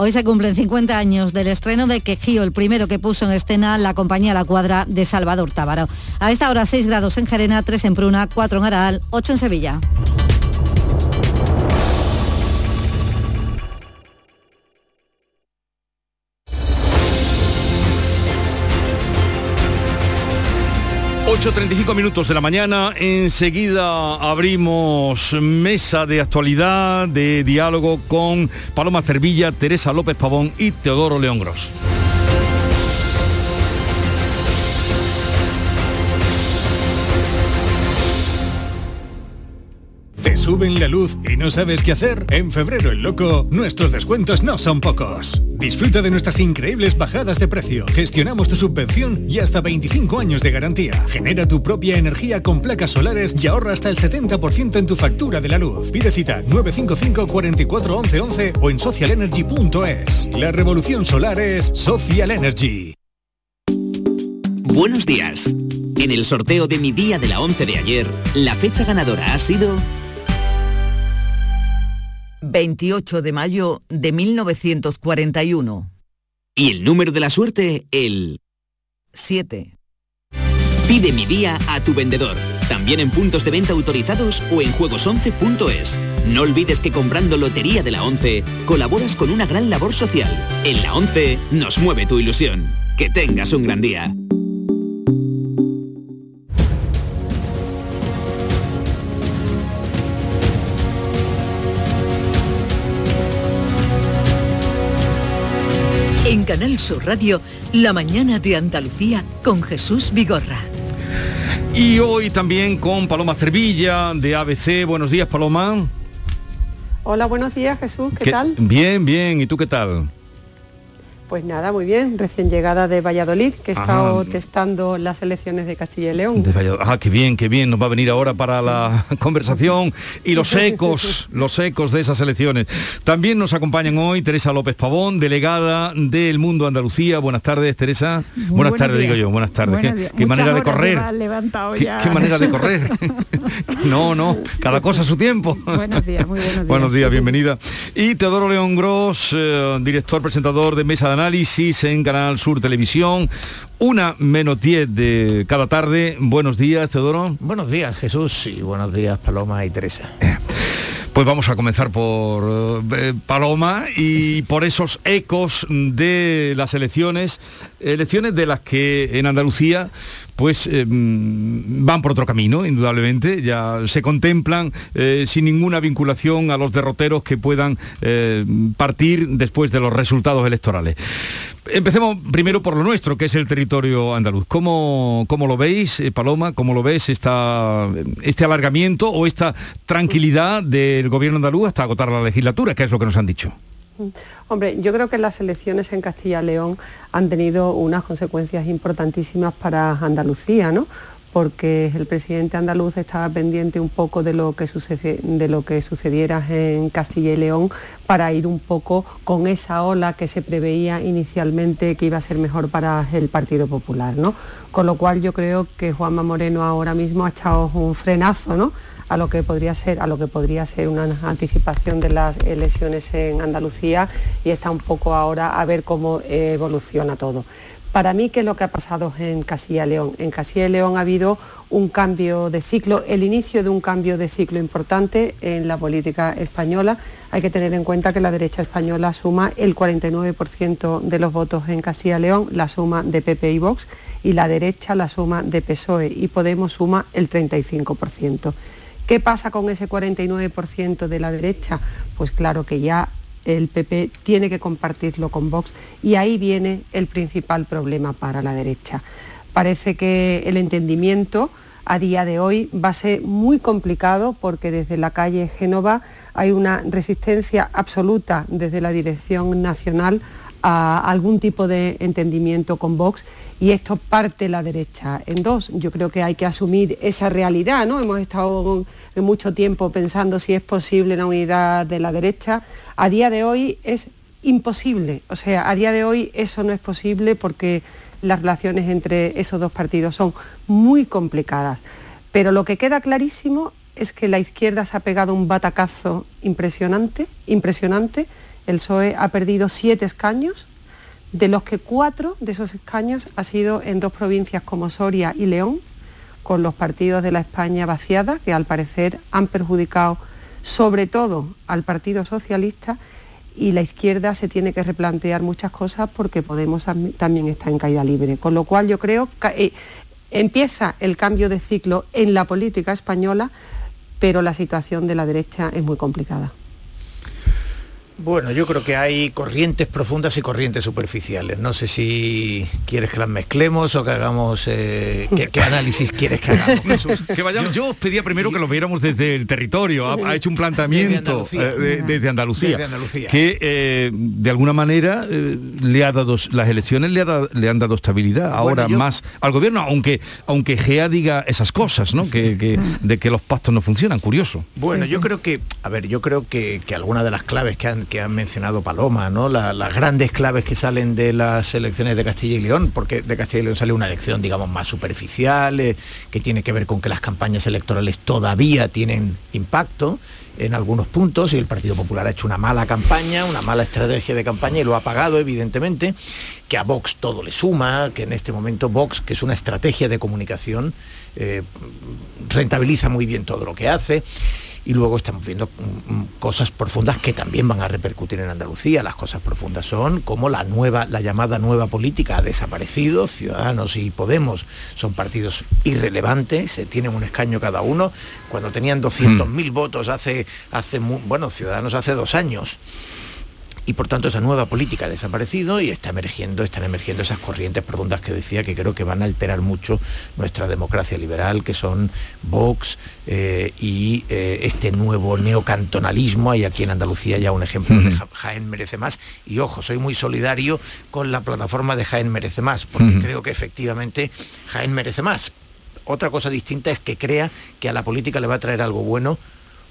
Hoy se cumplen 50 años del estreno de Quejío, el primero que puso en escena la compañía La Cuadra de Salvador Tábaro. A esta hora 6 grados en Gerena, 3 en Pruna, 4 en Araal, 8 en Sevilla. 8.35 minutos de la mañana, enseguida abrimos mesa de actualidad, de diálogo con Paloma Cervilla, Teresa López Pavón y Teodoro León Gros. Suben la luz y no sabes qué hacer? En febrero el loco, nuestros descuentos no son pocos. Disfruta de nuestras increíbles bajadas de precio. Gestionamos tu subvención y hasta 25 años de garantía. Genera tu propia energía con placas solares y ahorra hasta el 70% en tu factura de la luz. Pide cita 955 44 11 11 o en socialenergy.es. La revolución solar es Social Energy. Buenos días. En el sorteo de mi día de la 11 de ayer, la fecha ganadora ha sido 28 de mayo de 1941. Y el número de la suerte, el 7. Pide mi día a tu vendedor, también en puntos de venta autorizados o en juegos11.es. No olvides que comprando Lotería de la 11 colaboras con una gran labor social. En la 11 nos mueve tu ilusión. Que tengas un gran día. Canal Sur Radio, La mañana de Andalucía con Jesús Vigorra. Y hoy también con Paloma Cervilla de ABC. Buenos días, Paloma. Hola, buenos días, Jesús. ¿Qué, tal? Bien, bien. ¿Y tú qué tal? Pues nada, muy bien. Recién llegada de Valladolid, que he estado testando las elecciones de Castilla y León. ah, qué bien, qué bien. Nos va a venir ahora para la <laughs> conversación y los <laughs> ecos, los ecos de esas elecciones. También nos acompañan hoy Teresa López Pavón, delegada del Mundo Andalucía. Buenas tardes, Teresa. buenas tardes, digo yo. Buenas tardes. ¿Qué, manera de correr? ¿Qué, manera de correr? no, no. Cada cosa a su tiempo. Buenos días, muy buenos días. Buenos días, bienvenida. Y Teodoro León Gross, eh, director, presentador de Mesa de análisis en Canal Sur Televisión. Una menos 10 de cada tarde. Buenos días, Teodoro. Buenos días, Jesús, y buenos días, Paloma y Teresa. Pues vamos a comenzar por eh, Paloma y por esos ecos de las elecciones, elecciones de las que en Andalucía pues eh, van por otro camino, indudablemente, ya se contemplan eh, sin ninguna vinculación a los derroteros que puedan partir después de los resultados electorales. Empecemos primero por lo nuestro, que es el territorio andaluz. ¿Cómo, cómo lo veis, Paloma? ¿Cómo lo ves esta, este alargamiento o esta tranquilidad del gobierno andaluz hasta agotar la legislatura, que es lo que nos han dicho? Hombre, yo creo que las elecciones en Castilla y León han tenido unas consecuencias importantísimas para Andalucía, ¿no? porque el presidente andaluz estaba pendiente un poco de lo que, de lo que sucediera en Castilla y León para ir un poco con esa ola que se preveía inicialmente que iba a ser mejor para el Partido Popular. ¿no? Con lo cual yo creo que Juanma Moreno ahora mismo ha echado un frenazo ¿no? A lo que podría ser a lo que podría ser una anticipación de las elecciones en Andalucía y está un poco ahora a ver cómo evoluciona todo Para mí, ¿qué es lo que ha pasado en Castilla y León? En Castilla y León ha habido un cambio de ciclo, el inicio de un cambio de ciclo importante en la política española. Hay que tener en cuenta que la derecha española suma el 49% de los votos en Castilla y León, la suma de PP y Vox, y la derecha la suma de PSOE y Podemos suma el 35%. ¿Qué pasa con ese 49% de la derecha? Pues claro que ya el PP tiene que compartirlo con Vox y ahí viene el principal problema para la derecha. Parece que el entendimiento a día de hoy va a ser muy complicado porque desde la calle Génova hay una resistencia absoluta desde la dirección nacional a algún tipo de entendimiento con Vox y esto parte la derecha en dos. Yo creo que hay que asumir esa realidad, ¿no? Hemos estado mucho tiempo pensando si es posible la unidad de la derecha. A día de hoy es imposible, o sea, a día de hoy eso no es posible porque las relaciones entre esos dos partidos son muy complicadas. Pero lo que queda clarísimo es que la izquierda se ha pegado un batacazo impresionante, impresionante. El PSOE ha perdido siete escaños, de los que cuatro de esos escaños ha sido en dos provincias como Soria y León, con los partidos de la España vaciada, que al parecer han perjudicado sobre todo al Partido Socialista y la izquierda se tiene que replantear muchas cosas porque Podemos también está en caída libre. Con lo cual yo creo que eh, empieza el cambio de ciclo en la política española, pero la situación de la derecha es muy complicada. Bueno, yo creo que hay corrientes profundas y corrientes superficiales. No sé si quieres que las mezclemos o que hagamos... Eh, ¿qué, análisis quieres que hagamos, Que vayamos, yo os pedía primero que lo viéramos desde el territorio. Ha, hecho un planteamiento desde Andalucía, eh, que eh, de alguna manera le ha dado, las elecciones le, le han dado estabilidad ahora más al gobierno, aunque, aunque GEA diga esas cosas, ¿no? Que, de que los pactos no funcionan, curioso. Bueno, yo creo que, a ver, yo creo que, que algunas de las claves que han que han mencionado Paloma, las grandes claves que salen de las elecciones de Castilla y León, porque de Castilla y León sale una elección, digamos, más superficial, eh, que tiene que ver con que las campañas electorales todavía tienen impacto en algunos puntos y el Partido Popular ha hecho una mala campaña, una mala estrategia de campaña y lo ha pagado, evidentemente, que a Vox todo le suma, que en este momento Vox, que es una estrategia de comunicación, eh, rentabiliza muy bien todo lo que hace y luego estamos viendo mm, mm, cosas profundas que también van a repercutir en Andalucía. Las cosas profundas son como la nueva, la llamada nueva política ha desaparecido, Ciudadanos y Podemos son partidos irrelevantes, tienen un escaño cada uno, cuando tenían 200.000 votos hace, hace, bueno, Ciudadanos hace dos años y por tanto esa nueva política ha desaparecido y está emergiendo, están emergiendo esas corrientes profundas que decía que creo que van a alterar mucho nuestra democracia liberal, que son Vox eh, y eh, este nuevo neocantonalismo. Hay aquí en Andalucía ya un ejemplo de Jaén merece más. Y ojo, soy muy solidario con la plataforma de Jaén merece más, porque creo que efectivamente Jaén merece más. Otra cosa distinta es que crea que a la política le va a traer algo bueno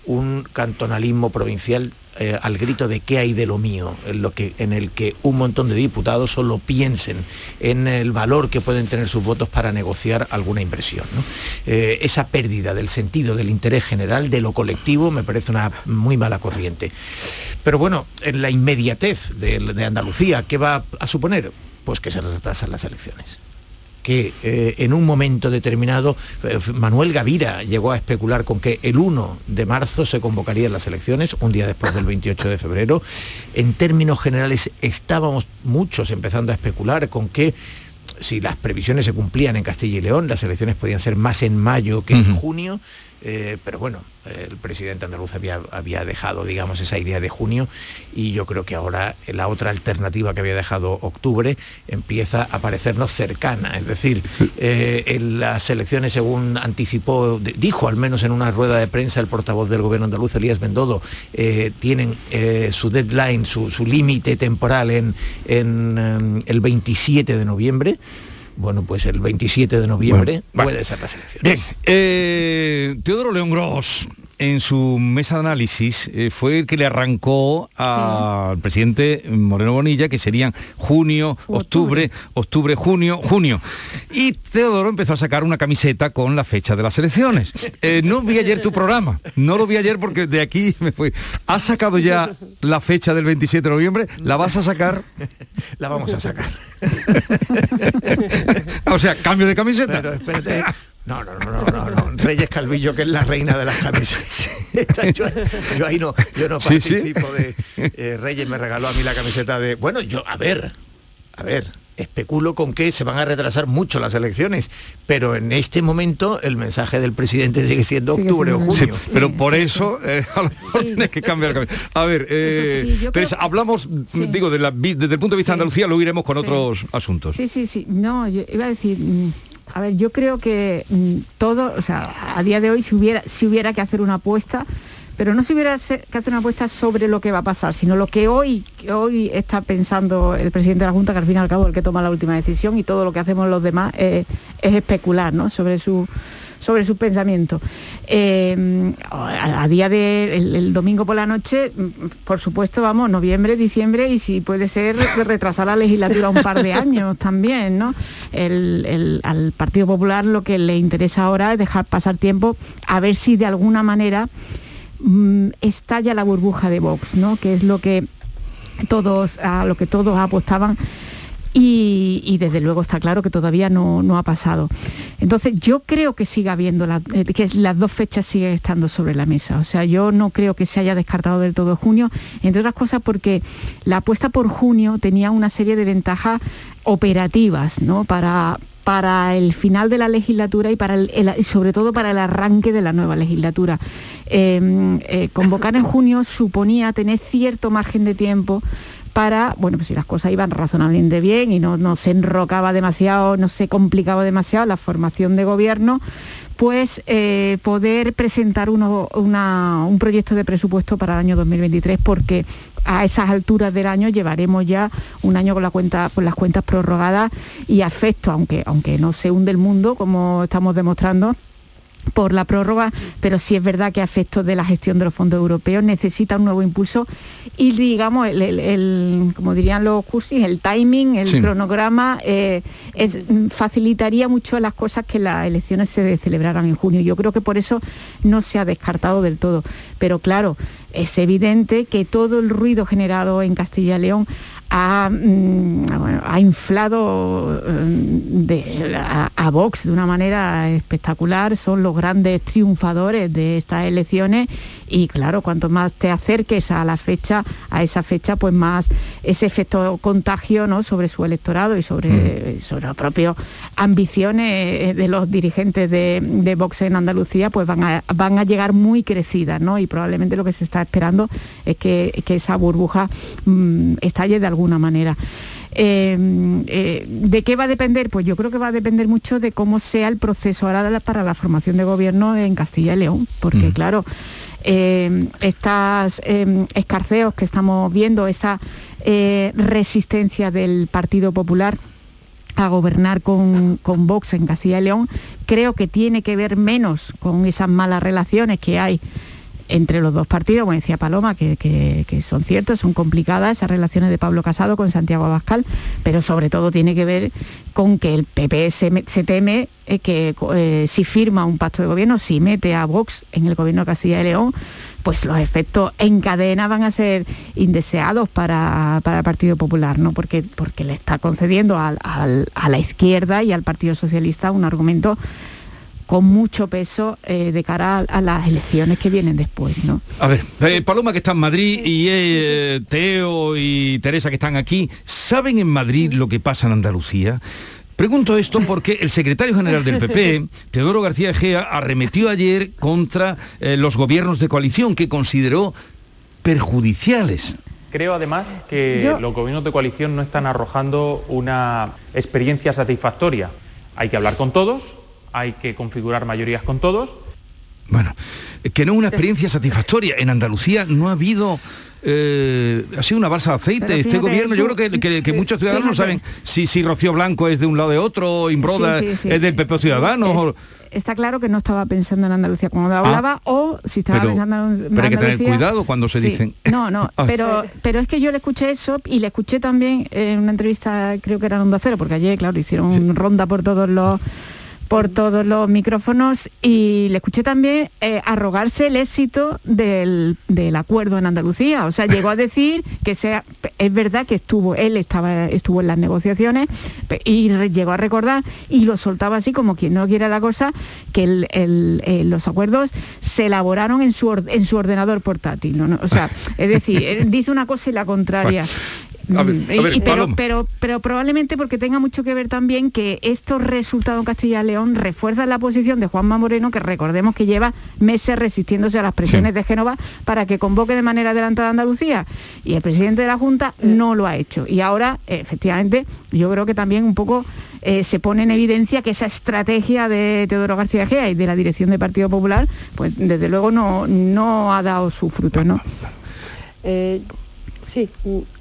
un cantonalismo provincial eh, al grito de qué hay de lo mío, en, lo que, en el que un montón de diputados solo piensen en el valor que pueden tener sus votos para negociar alguna impresión. Eh, esa pérdida del sentido del interés general, de lo colectivo, me parece una muy mala corriente. Pero bueno, en la inmediatez de, de Andalucía, ¿qué va a suponer? Pues que se retrasan las elecciones que eh, en un momento determinado eh, Manuel Gavira llegó a especular con que el 1 de marzo se convocarían las elecciones, un día después del 28 de febrero. En términos generales estábamos muchos empezando a especular con que si las previsiones se cumplían en Castilla y León, las elecciones podían ser más en mayo que en junio. Eh, pero bueno, el presidente andaluz había, había, dejado, digamos, esa idea de junio y yo creo que ahora la otra alternativa que había dejado octubre empieza a parecernos cercana. Es decir, eh, en las elecciones, según anticipó, dijo al menos en una rueda de prensa el portavoz del gobierno andaluz, Elías Bendodo, eh, tienen su deadline, su, límite temporal en, en el 27 de noviembre bueno, pues el 27 de noviembre puede ser las elecciones. Bien, eh, Teodoro León Gross, en su mesa de análisis eh, fue el que le arrancó al presidente Moreno Bonilla, que serían junio, octubre, octubre, junio, junio. Y Teodoro empezó a sacar una camiseta con la fecha de las elecciones. Eh, no vi ayer tu programa, no lo vi ayer porque de aquí me fui. ¿Has sacado ya la fecha del 27 de noviembre? ¿La vas a sacar? La vamos a sacar. <laughs> o sea, cambio de camiseta. Pero espérate. No, no, no, no, no, no. Reyes Calvillo, que es la reina de las camisas. <laughs> yo, yo ahí no, yo no Sí, sí. participo de. eh, Reyes me regaló a mí la camiseta de. Bueno, yo, a ver, a ver, especulo con que se van a retrasar mucho las elecciones, pero en este momento el mensaje del presidente sigue siendo octubre o Sí, junio. pero por eso eh, a lo mejor tienes que cambiar la camiseta. A ver, eh, Sí, yo Teresa, creo- hablamos, digo, de la vi- desde el punto de vista de Andalucía, luego iremos con Sí. otros asuntos. Sí, sí, sí. No, yo iba a decir, mm, a ver, yo creo que mm, todo, o sea, a día de hoy si hubiera, si hubiera que hacer una apuesta, pero no se hubiera que hacer una apuesta sobre lo que va a pasar, sino lo que hoy, hoy está pensando el presidente de la Junta, que al fin y al cabo es el que toma la última decisión y todo lo que hacemos los demás eh, es especular, ¿no? Sobre su sobre su pensamiento. Eh, a, día de el, domingo por la noche, por supuesto, vamos, noviembre, diciembre y si puede ser retrasar la legislatura un par de años también, ¿no? El- el- al Partido Popular lo que le interesa ahora es dejar pasar tiempo a ver si de alguna manera mm, estalla la burbuja de Vox, ¿no? Que es lo que todos, a lo que todos apostaban y, desde luego está claro que todavía no, no ha pasado. Entonces yo creo que siga habiendo, eh, que las dos fechas siguen estando sobre la mesa. O sea, yo no creo que se haya descartado del todo junio, entre otras cosas porque la apuesta por junio tenía una serie de ventajas operativas, ¿no? Para, para el final de la legislatura y para el- sobre todo para el arranque de la nueva legislatura. Eh, eh, convocar en junio suponía tener cierto margen de tiempo para, bueno, pues si las cosas iban razonablemente bien y no, no se enrocaba demasiado, no se complicaba demasiado la formación de gobierno, pues eh, poder presentar uno- una- un proyecto de presupuesto para el año 2023 porque a esas alturas del año llevaremos ya un año con, la cuenta, con las cuentas prorrogadas y a efecto, aunque, aunque no se hunde el mundo como estamos demostrando, por la prórroga, pero sí es verdad que a efectos de la gestión de los fondos europeos necesita un nuevo impulso y digamos, el, el- el- como dirían los cursis, el timing, el Sí. cronograma, eh, es- facilitaría mucho las cosas que las elecciones se celebraran en junio. Yo creo que por eso no se ha descartado del todo. Pero claro, es evidente que todo el ruido generado en Castilla y León ha, mm, bueno, ha inflado mm, de- a, a Vox de una manera espectacular, son los grandes triunfadores de estas elecciones y claro, cuanto más te acerques a la fecha, a esa fecha, pues más ese efecto contagio ¿no? sobre su electorado y sobre, sobre las propias ambiciones eh, de los dirigentes de, de Vox en Andalucía, pues van a, van a llegar muy crecidas, ¿no? Y probablemente lo que se está esperando es que, que esa burbuja mm, estalle de alguna manera. Eh, eh, ¿De qué va a depender? Pues yo creo que va a depender mucho de cómo sea el proceso ahora la- para la formación de gobierno en Castilla y León, porque claro, eh, estas eh, escarceos que estamos viendo, esta eh, resistencia del Partido Popular a gobernar con, con Vox en Castilla y León, creo que tiene que ver menos con esas malas relaciones que hay entre los dos partidos, como decía Paloma, que, son ciertos, son complicadas esas relaciones de Pablo Casado con Santiago Abascal, pero sobre todo tiene que ver con que el PP se, se teme eh, que eh, si firma un pacto de gobierno, si mete a Vox en el gobierno de Castilla y León, pues los efectos en cadena van a ser indeseados para, para el Partido Popular, ¿no? Porque, porque le está concediendo a la izquierda y al Partido Socialista un argumento con mucho peso eh, de cara a, a las elecciones que vienen después, ¿no? A ver, eh, Paloma que está en Madrid y eh, Teo y Teresa que están aquí, ¿saben en Madrid lo que pasa en Andalucía? Pregunto esto porque el secretario general del PP, <laughs> Teodoro García Egea, arremetió ayer contra eh, los gobiernos de coalición que consideró perjudiciales. Creo además que Yo- los gobiernos de coalición no están arrojando una experiencia satisfactoria. Hay que hablar con todos, hay que configurar mayorías con todos. Que no es una experiencia satisfactoria. En Andalucía no ha habido eh, ha sido una balsa de aceite. Este gobierno, yo creo que, que- que sí, muchos ciudadanos no saben si, si Rocío Blanco es de un lado de otro, Imbroda Sí, sí, sí. es del PP Ciudadanos. o- Está claro que no estaba pensando en Andalucía cuando hablaba o si estaba Ah. pero- pensando en pero hay que tener Andalucía- cuidado cuando se Sí. dicen. No, no, <laughs> Ah. pero, pero es que yo le escuché eso y le escuché también en una entrevista, creo que era en Onda Cero, porque ayer, claro, hicieron ronda por todos los por todos los micrófonos y le escuché también eh, arrogarse el éxito del, del acuerdo en Andalucía. O sea, <laughs> llegó a decir que sea, es verdad que estuvo, él estaba, estuvo en las negociaciones y re- llegó a recordar y lo soltaba así como quien no quiere la cosa, que el- el- eh, los acuerdos se elaboraron en su, or- en su ordenador portátil. O sea, <laughs> es decir, dice una cosa y la contraria. A ver, Mm, a ver, y- pero, pero, pero probablemente porque tenga mucho que ver también que estos resultados en Castilla y León refuerzan la posición de Juanma Moreno, que recordemos que lleva meses resistiéndose a las presiones de Génova para que convoque de manera adelantada a Andalucía. Y el presidente de la Junta no lo ha hecho. Y ahora, efectivamente, yo creo que también un poco eh, se pone en evidencia que esa estrategia de Teodoro García Gea y de la dirección del Partido Popular, pues desde luego no, no ha dado sus frutos, ¿no? Eh, sí.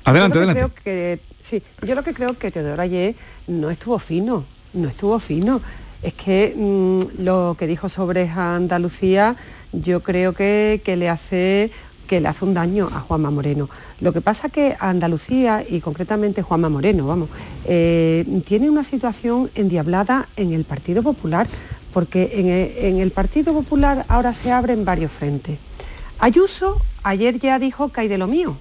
Adelante, yo lo que adelante. creo que- sí, yo lo que creo que Teodoro ayer no estuvo fino, no estuvo fino. Es que mm, lo que dijo sobre Andalucía, yo creo que, que le hace que le hace un daño a Juanma Moreno. Lo que pasa que Andalucía, y concretamente Juanma Moreno, vamos, eh, tiene una situación endiablada en el Partido Popular, porque en el, en el Partido Popular ahora se abren varios frentes. Ayuso ayer ya dijo que hay de lo mío,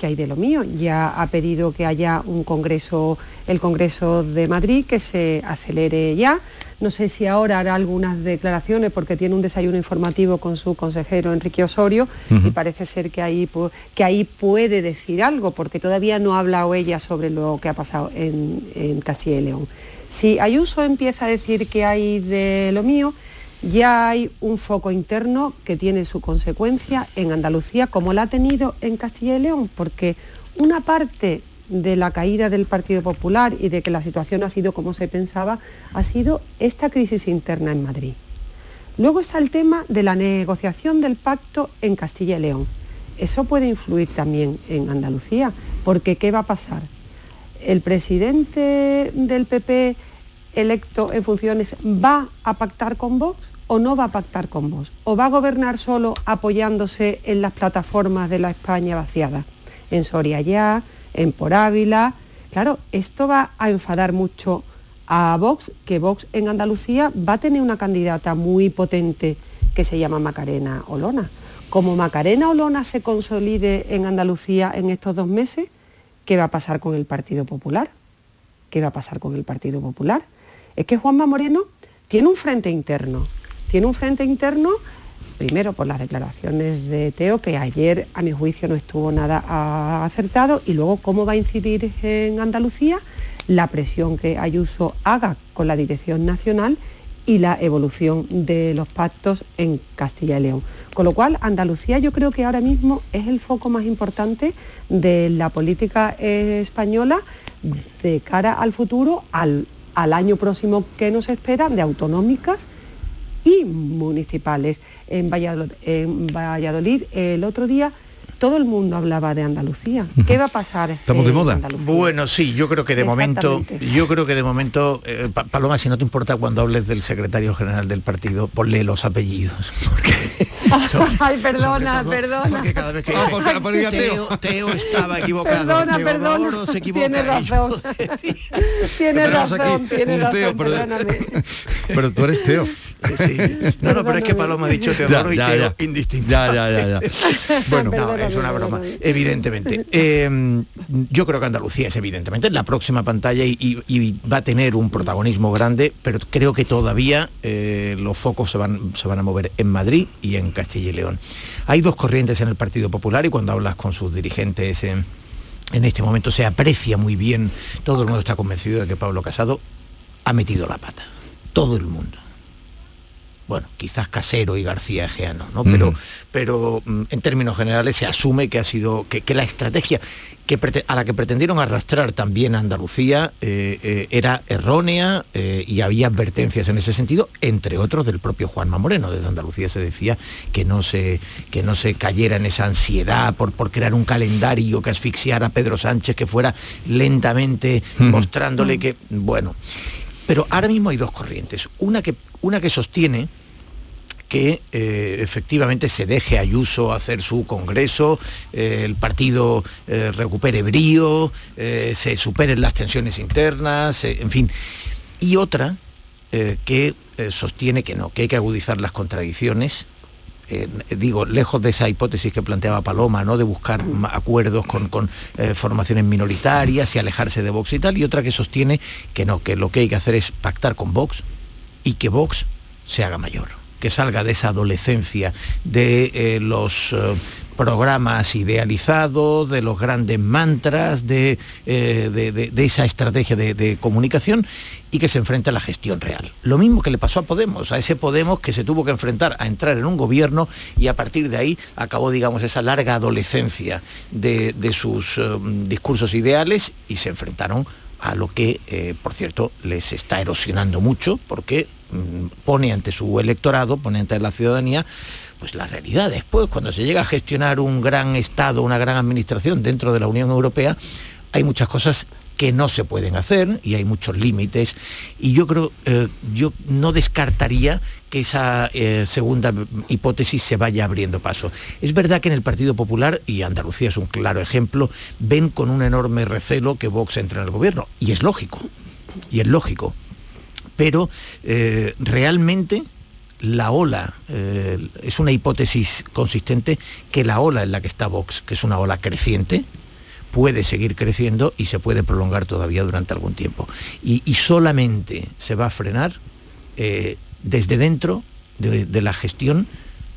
que hay de lo mío. Ya ha pedido que haya un congreso, el Congreso de Madrid, que se acelere ya. No sé si ahora hará algunas declaraciones porque tiene un desayuno informativo con su consejero Enrique Osorio y parece ser que ahí, que ahí puede decir algo porque todavía no ha hablado ella sobre lo que ha pasado en, en Castilla y León. Si Ayuso empieza a decir que hay de lo mío, ya hay un foco interno que tiene su consecuencia en Andalucía, como la ha tenido en Castilla y León, porque una parte de la caída del Partido Popular y de que la situación ha sido como se pensaba, ha sido esta crisis interna en Madrid. Luego está el tema de la negociación del pacto en Castilla y León. Eso puede influir también en Andalucía, porque ¿qué va a pasar? ¿El presidente del PP electo en funciones va a pactar con Vox o no va a pactar con Vox? ¿O va a gobernar solo apoyándose en las plataformas de la España vaciada? En Soria ya, en Por Ávila. Claro, esto va a enfadar mucho a Vox, que Vox en Andalucía va a tener una candidata muy potente que se llama Macarena Olona. Como Macarena Olona se consolide en Andalucía en estos dos meses, ¿qué va a pasar con el Partido Popular? ¿Qué va a pasar con el Partido Popular? Es que Juanma Moreno tiene un frente interno. Tiene un frente interno, primero por las declaraciones de Teo, que ayer a mi juicio no estuvo nada acertado, y luego cómo va a incidir en Andalucía la presión que Ayuso haga con la dirección nacional y la evolución de los pactos en Castilla y León. Con lo cual, Andalucía yo creo que ahora mismo es el foco más importante de la política española de cara al futuro, al, al año próximo que nos espera, de autonómicas y municipales. En Valladolid, en Valladolid, el otro día todo el mundo hablaba de Andalucía. ¿Qué va a pasar? Estamos de moda. Andalucía? Bueno, sí, yo creo que de momento, yo creo que de momento, eh, Pa- Paloma, si no te importa cuando hables del secretario general del partido, ponle los apellidos. <laughs> <laughs> Ay, perdona, perdona. Porque cada vez que Ah, porque la <laughs> ponía Teo, Teo estaba equivocado. Perdona, Teodoro perdona. se equivoca. Tienes Y yo- razón. Aquí razón, tienes un razón, Teo, pero- perdóname. Pero tú eres Teo. Sí. No, no, pero es que Paloma ha dicho Teodoro Ya, y ya, Teo ya. indistinto. Ya, ya, ya, ya. Bueno, no, es una broma, evidentemente. <laughs> Eh, yo creo que Andalucía es evidentemente en la próxima pantalla y, y- y va a tener un protagonismo grande, pero creo que todavía eh, los focos se van, se van a mover en Madrid y en Castilla y León. Hay dos corrientes en el Partido Popular y cuando hablas con sus dirigentes en, en este momento se aprecia muy bien, todo el mundo está convencido de que Pablo Casado ha metido la pata. Todo el mundo. Bueno, quizás Casero y García Egeano, ¿no? Pero, pero mm, en términos generales se asume que ha sido, que, que la estrategia que a la que pretendieron arrastrar también a Andalucía eh, eh, era errónea eh, y había advertencias en ese sentido, entre otros del propio Juanma Moreno. Desde Andalucía se decía que no se, que no se cayera en esa ansiedad por, por crear un calendario que asfixiara a Pedro Sánchez, que fuera lentamente mostrándole que, bueno, pero ahora mismo hay dos corrientes. Una que, una que sostiene que eh, efectivamente se deje Ayuso hacer su congreso, eh, el partido eh, recupere brío, se superen las tensiones internas, en fin. Y otra que sostiene que no, que hay que agudizar las contradicciones. digo, lejos de esa hipótesis que planteaba Paloma, ¿no? de buscar acuerdos con, formaciones minoritarias y alejarse de Vox y tal, y otra que sostiene que no, que lo que hay que hacer es pactar con Vox y que Vox se haga mayor, que salga de esa adolescencia de eh, los eh, programas idealizados, de los grandes mantras, de, eh, esa estrategia de, comunicación y que se enfrente a la gestión real. Lo mismo que le pasó a Podemos, a ese Podemos que se tuvo que enfrentar a entrar en un gobierno y a partir de ahí acabó, digamos, esa larga adolescencia de, sus discursos ideales y se enfrentaron a lo que, por cierto, les está erosionando mucho porque pone ante su electorado, pone ante la ciudadanía, pues la realidad después, cuando se llega a gestionar un gran Estado, una gran administración dentro de la Unión Europea, hay muchas cosas que no se pueden hacer y hay muchos límites. Y yo creo, eh, yo no descartaría que esa eh, segunda hipótesis se vaya abriendo paso. Es verdad que en el Partido Popular, y Andalucía es un claro ejemplo, ven con un enorme recelo que Vox entre en el gobierno. Y es lógico, y es lógico, pero eh, realmente la ola, eh, es una hipótesis consistente que la ola en la que está Vox, que es una ola creciente, puede seguir creciendo y se puede prolongar todavía durante algún tiempo. Y, solamente se va a frenar eh, desde dentro de, de la gestión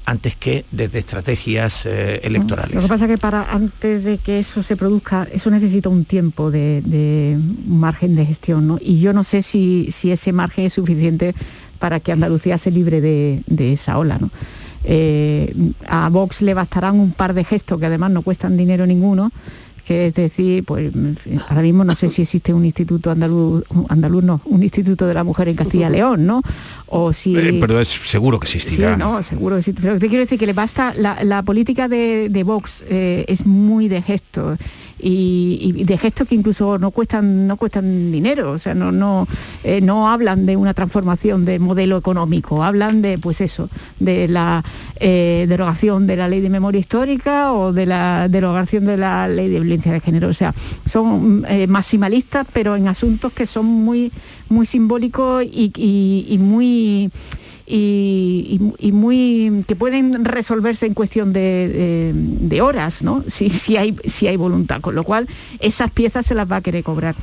antes que desde estrategias eh, electorales. Lo que pasa es que para antes de que eso se produzca, eso necesita un tiempo de, de un margen de gestión, ¿no? Y yo no sé si, si ese margen es suficiente para que Andalucía se libre de, de esa ola, ¿no? Eh, a Vox le bastarán un par de gestos que además no cuestan dinero ninguno, que es decir, pues ahora mismo no sé si existe un instituto andaluz, andaluz no, un instituto de la mujer en Castilla y León, ¿no? O si Eh, pero es seguro que Sí, existirá. no, seguro que sí. Pero te quiero decir que le basta, la, la política de, de Vox eh, es muy de gesto y, de gestos que incluso no cuestan, no cuestan dinero, o sea, no, no, eh, no hablan de una transformación de modelo económico, hablan de, pues eso, de la eh, derogación de la ley de memoria histórica o de la derogación de la ley de violencia de género. O sea, son eh, maximalistas, pero en asuntos que son muy, muy simbólicos y muy y, muy que pueden resolverse en cuestión de horas, ¿no? Si, si hay si hay voluntad, con lo cual esas piezas se las va a querer cobrar.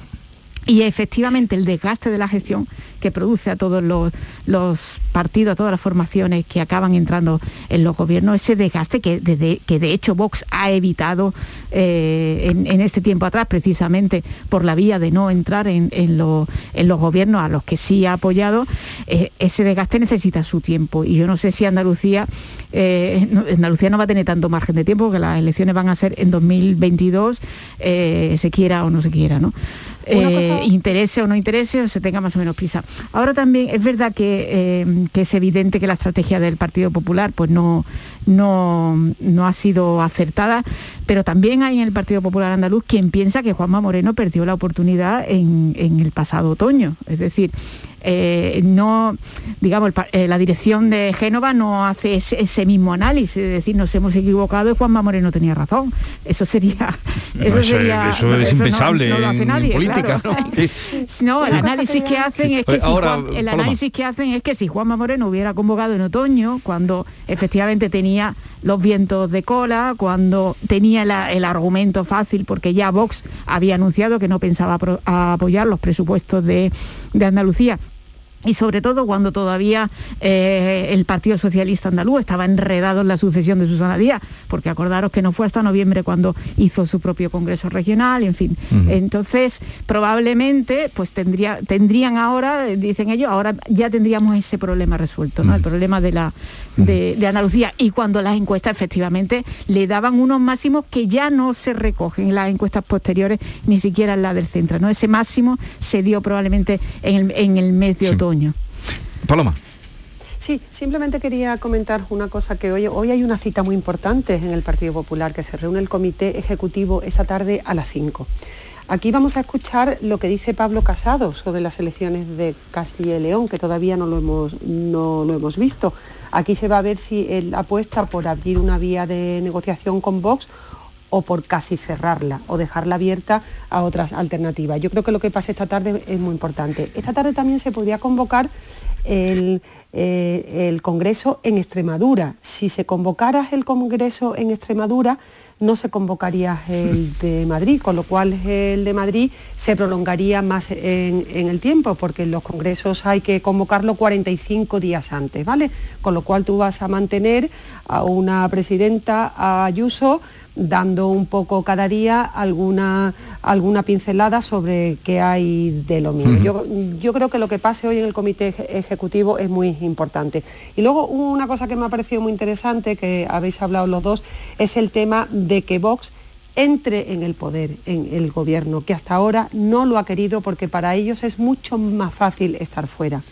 Y efectivamente el desgaste de la gestión que produce a todos los, partidos, a todas las formaciones que acaban entrando en los gobiernos, ese desgaste que de, que hecho Vox ha evitado eh, en, este tiempo atrás, precisamente por la vía de no entrar en, en lo- en los gobiernos a los que sí ha apoyado, eh, ese desgaste necesita su tiempo. Y yo no sé si Andalucía, eh, Andalucía no va a tener tanto margen de tiempo, porque las elecciones van a ser en 2022, eh, se quiera o no se quiera, ¿no? Eh, interese o no interese o se tenga más o menos prisa. Ahora también es verdad que, eh, que es evidente que la estrategia del Partido Popular pues no, no, no ha sido acertada, pero también hay en el Partido Popular Andaluz quien piensa que Juanma Moreno perdió la oportunidad en, en el pasado otoño. Es decir, eh, no, digamos, el eh, la dirección de Génova no hace ese, ese mismo análisis, es decir, nos hemos equivocado y Juanma Moreno tenía razón. Eso sería... <laughs> No, eso, sería- eso es eso impensable no lo hace en política, claro. ¿no? <laughs> Sí. No, el análisis que hacen es que si ahora, Juan- el Paloma. análisis que hacen es que si Juanma Moreno hubiera convocado en otoño, cuando efectivamente tenía los vientos de cola, cuando tenía la- el argumento fácil, porque ya Vox había anunciado que no pensaba apoyar los presupuestos de, de Andalucía y sobre todo cuando todavía eh, el Partido Socialista Andaluz estaba enredado en la sucesión de Susana Díaz, porque acordaros que no fue hasta noviembre cuando hizo su propio Congreso Regional, en fin. Entonces, probablemente, pues tendría, tendrían ahora, dicen ellos, ahora ya tendríamos ese problema resuelto, ¿no? El problema de, la, de, de Andalucía. Y cuando las encuestas efectivamente le daban unos máximos que ya no se recogen en las encuestas posteriores, ni siquiera en la del centro, ¿no? Ese máximo se dio probablemente en el, en el mes de otoño. Paloma. Sí, simplemente quería comentar una cosa que hoy, hoy hay una cita muy importante en el Partido Popular, que se reúne el Comité Ejecutivo esta tarde a las 5. Aquí vamos a escuchar lo que dice Pablo Casado sobre las elecciones de Castilla y León, que todavía no lo hemos, no lo hemos visto. Aquí se va a ver si él apuesta por abrir una vía de negociación con Vox o por casi cerrarla o dejarla abierta a otras alternativas. Yo creo que lo que pasa esta tarde es muy importante. Esta tarde también se podría convocar el, eh, el Congreso en Extremadura. Si se convocara el Congreso en Extremadura, no se convocaría el de Madrid, con lo cual el de Madrid se prolongaría más en, en, el tiempo, porque los congresos hay que convocarlo 45 días antes, ¿vale? Con lo cual tú vas a mantener a una presidenta, a Ayuso, dando un poco cada día alguna, alguna pincelada sobre qué hay de lo mismo. yo, yo, creo que lo que pase hoy en el comité ejecutivo es muy importante. Y luego una cosa que me ha parecido muy interesante, que habéis hablado los dos, es el tema de que Vox entre en el poder, en el gobierno, que hasta ahora no lo ha querido porque para ellos es mucho más fácil estar fuera.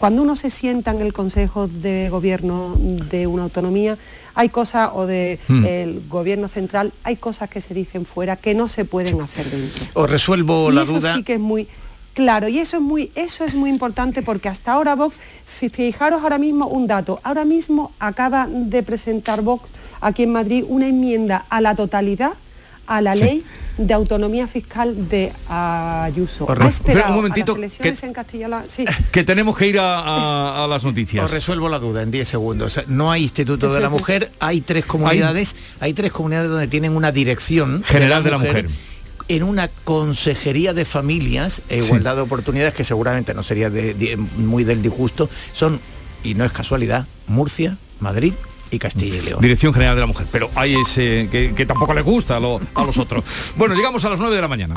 Cuando uno se sienta en el Consejo de Gobierno de una autonomía, hay cosas, o del de hmm. Gobierno central, hay cosas que se dicen fuera que no se pueden hacer dentro. Os resuelvo y la eso duda. sí que es muy... Claro, y eso es muy, eso es muy importante porque hasta ahora Vox, fijaros ahora mismo un dato, ahora mismo acaba de presentar Vox aquí en Madrid una enmienda a la totalidad a la sí. ley de autonomía fiscal de Ayuso. Ha esperado un momentito, a las elecciones que, en Castilla sí. <laughs> que tenemos que ir a, a, a, las noticias. Os resuelvo la duda en 10 segundos. No hay Instituto de la Mujer, hay tres comunidades, hay, hay tres comunidades donde tienen una dirección general de la mujer. De la mujer en una consejería de familias e igualdad sí. de oportunidades que seguramente no sería de, de, muy del disgusto son y no es casualidad Murcia Madrid y Castilla y León. Dirección General de la Mujer. Pero hay ese que, que tampoco le gusta a, lo, a los otros. <laughs> bueno, llegamos a las 9 de la mañana.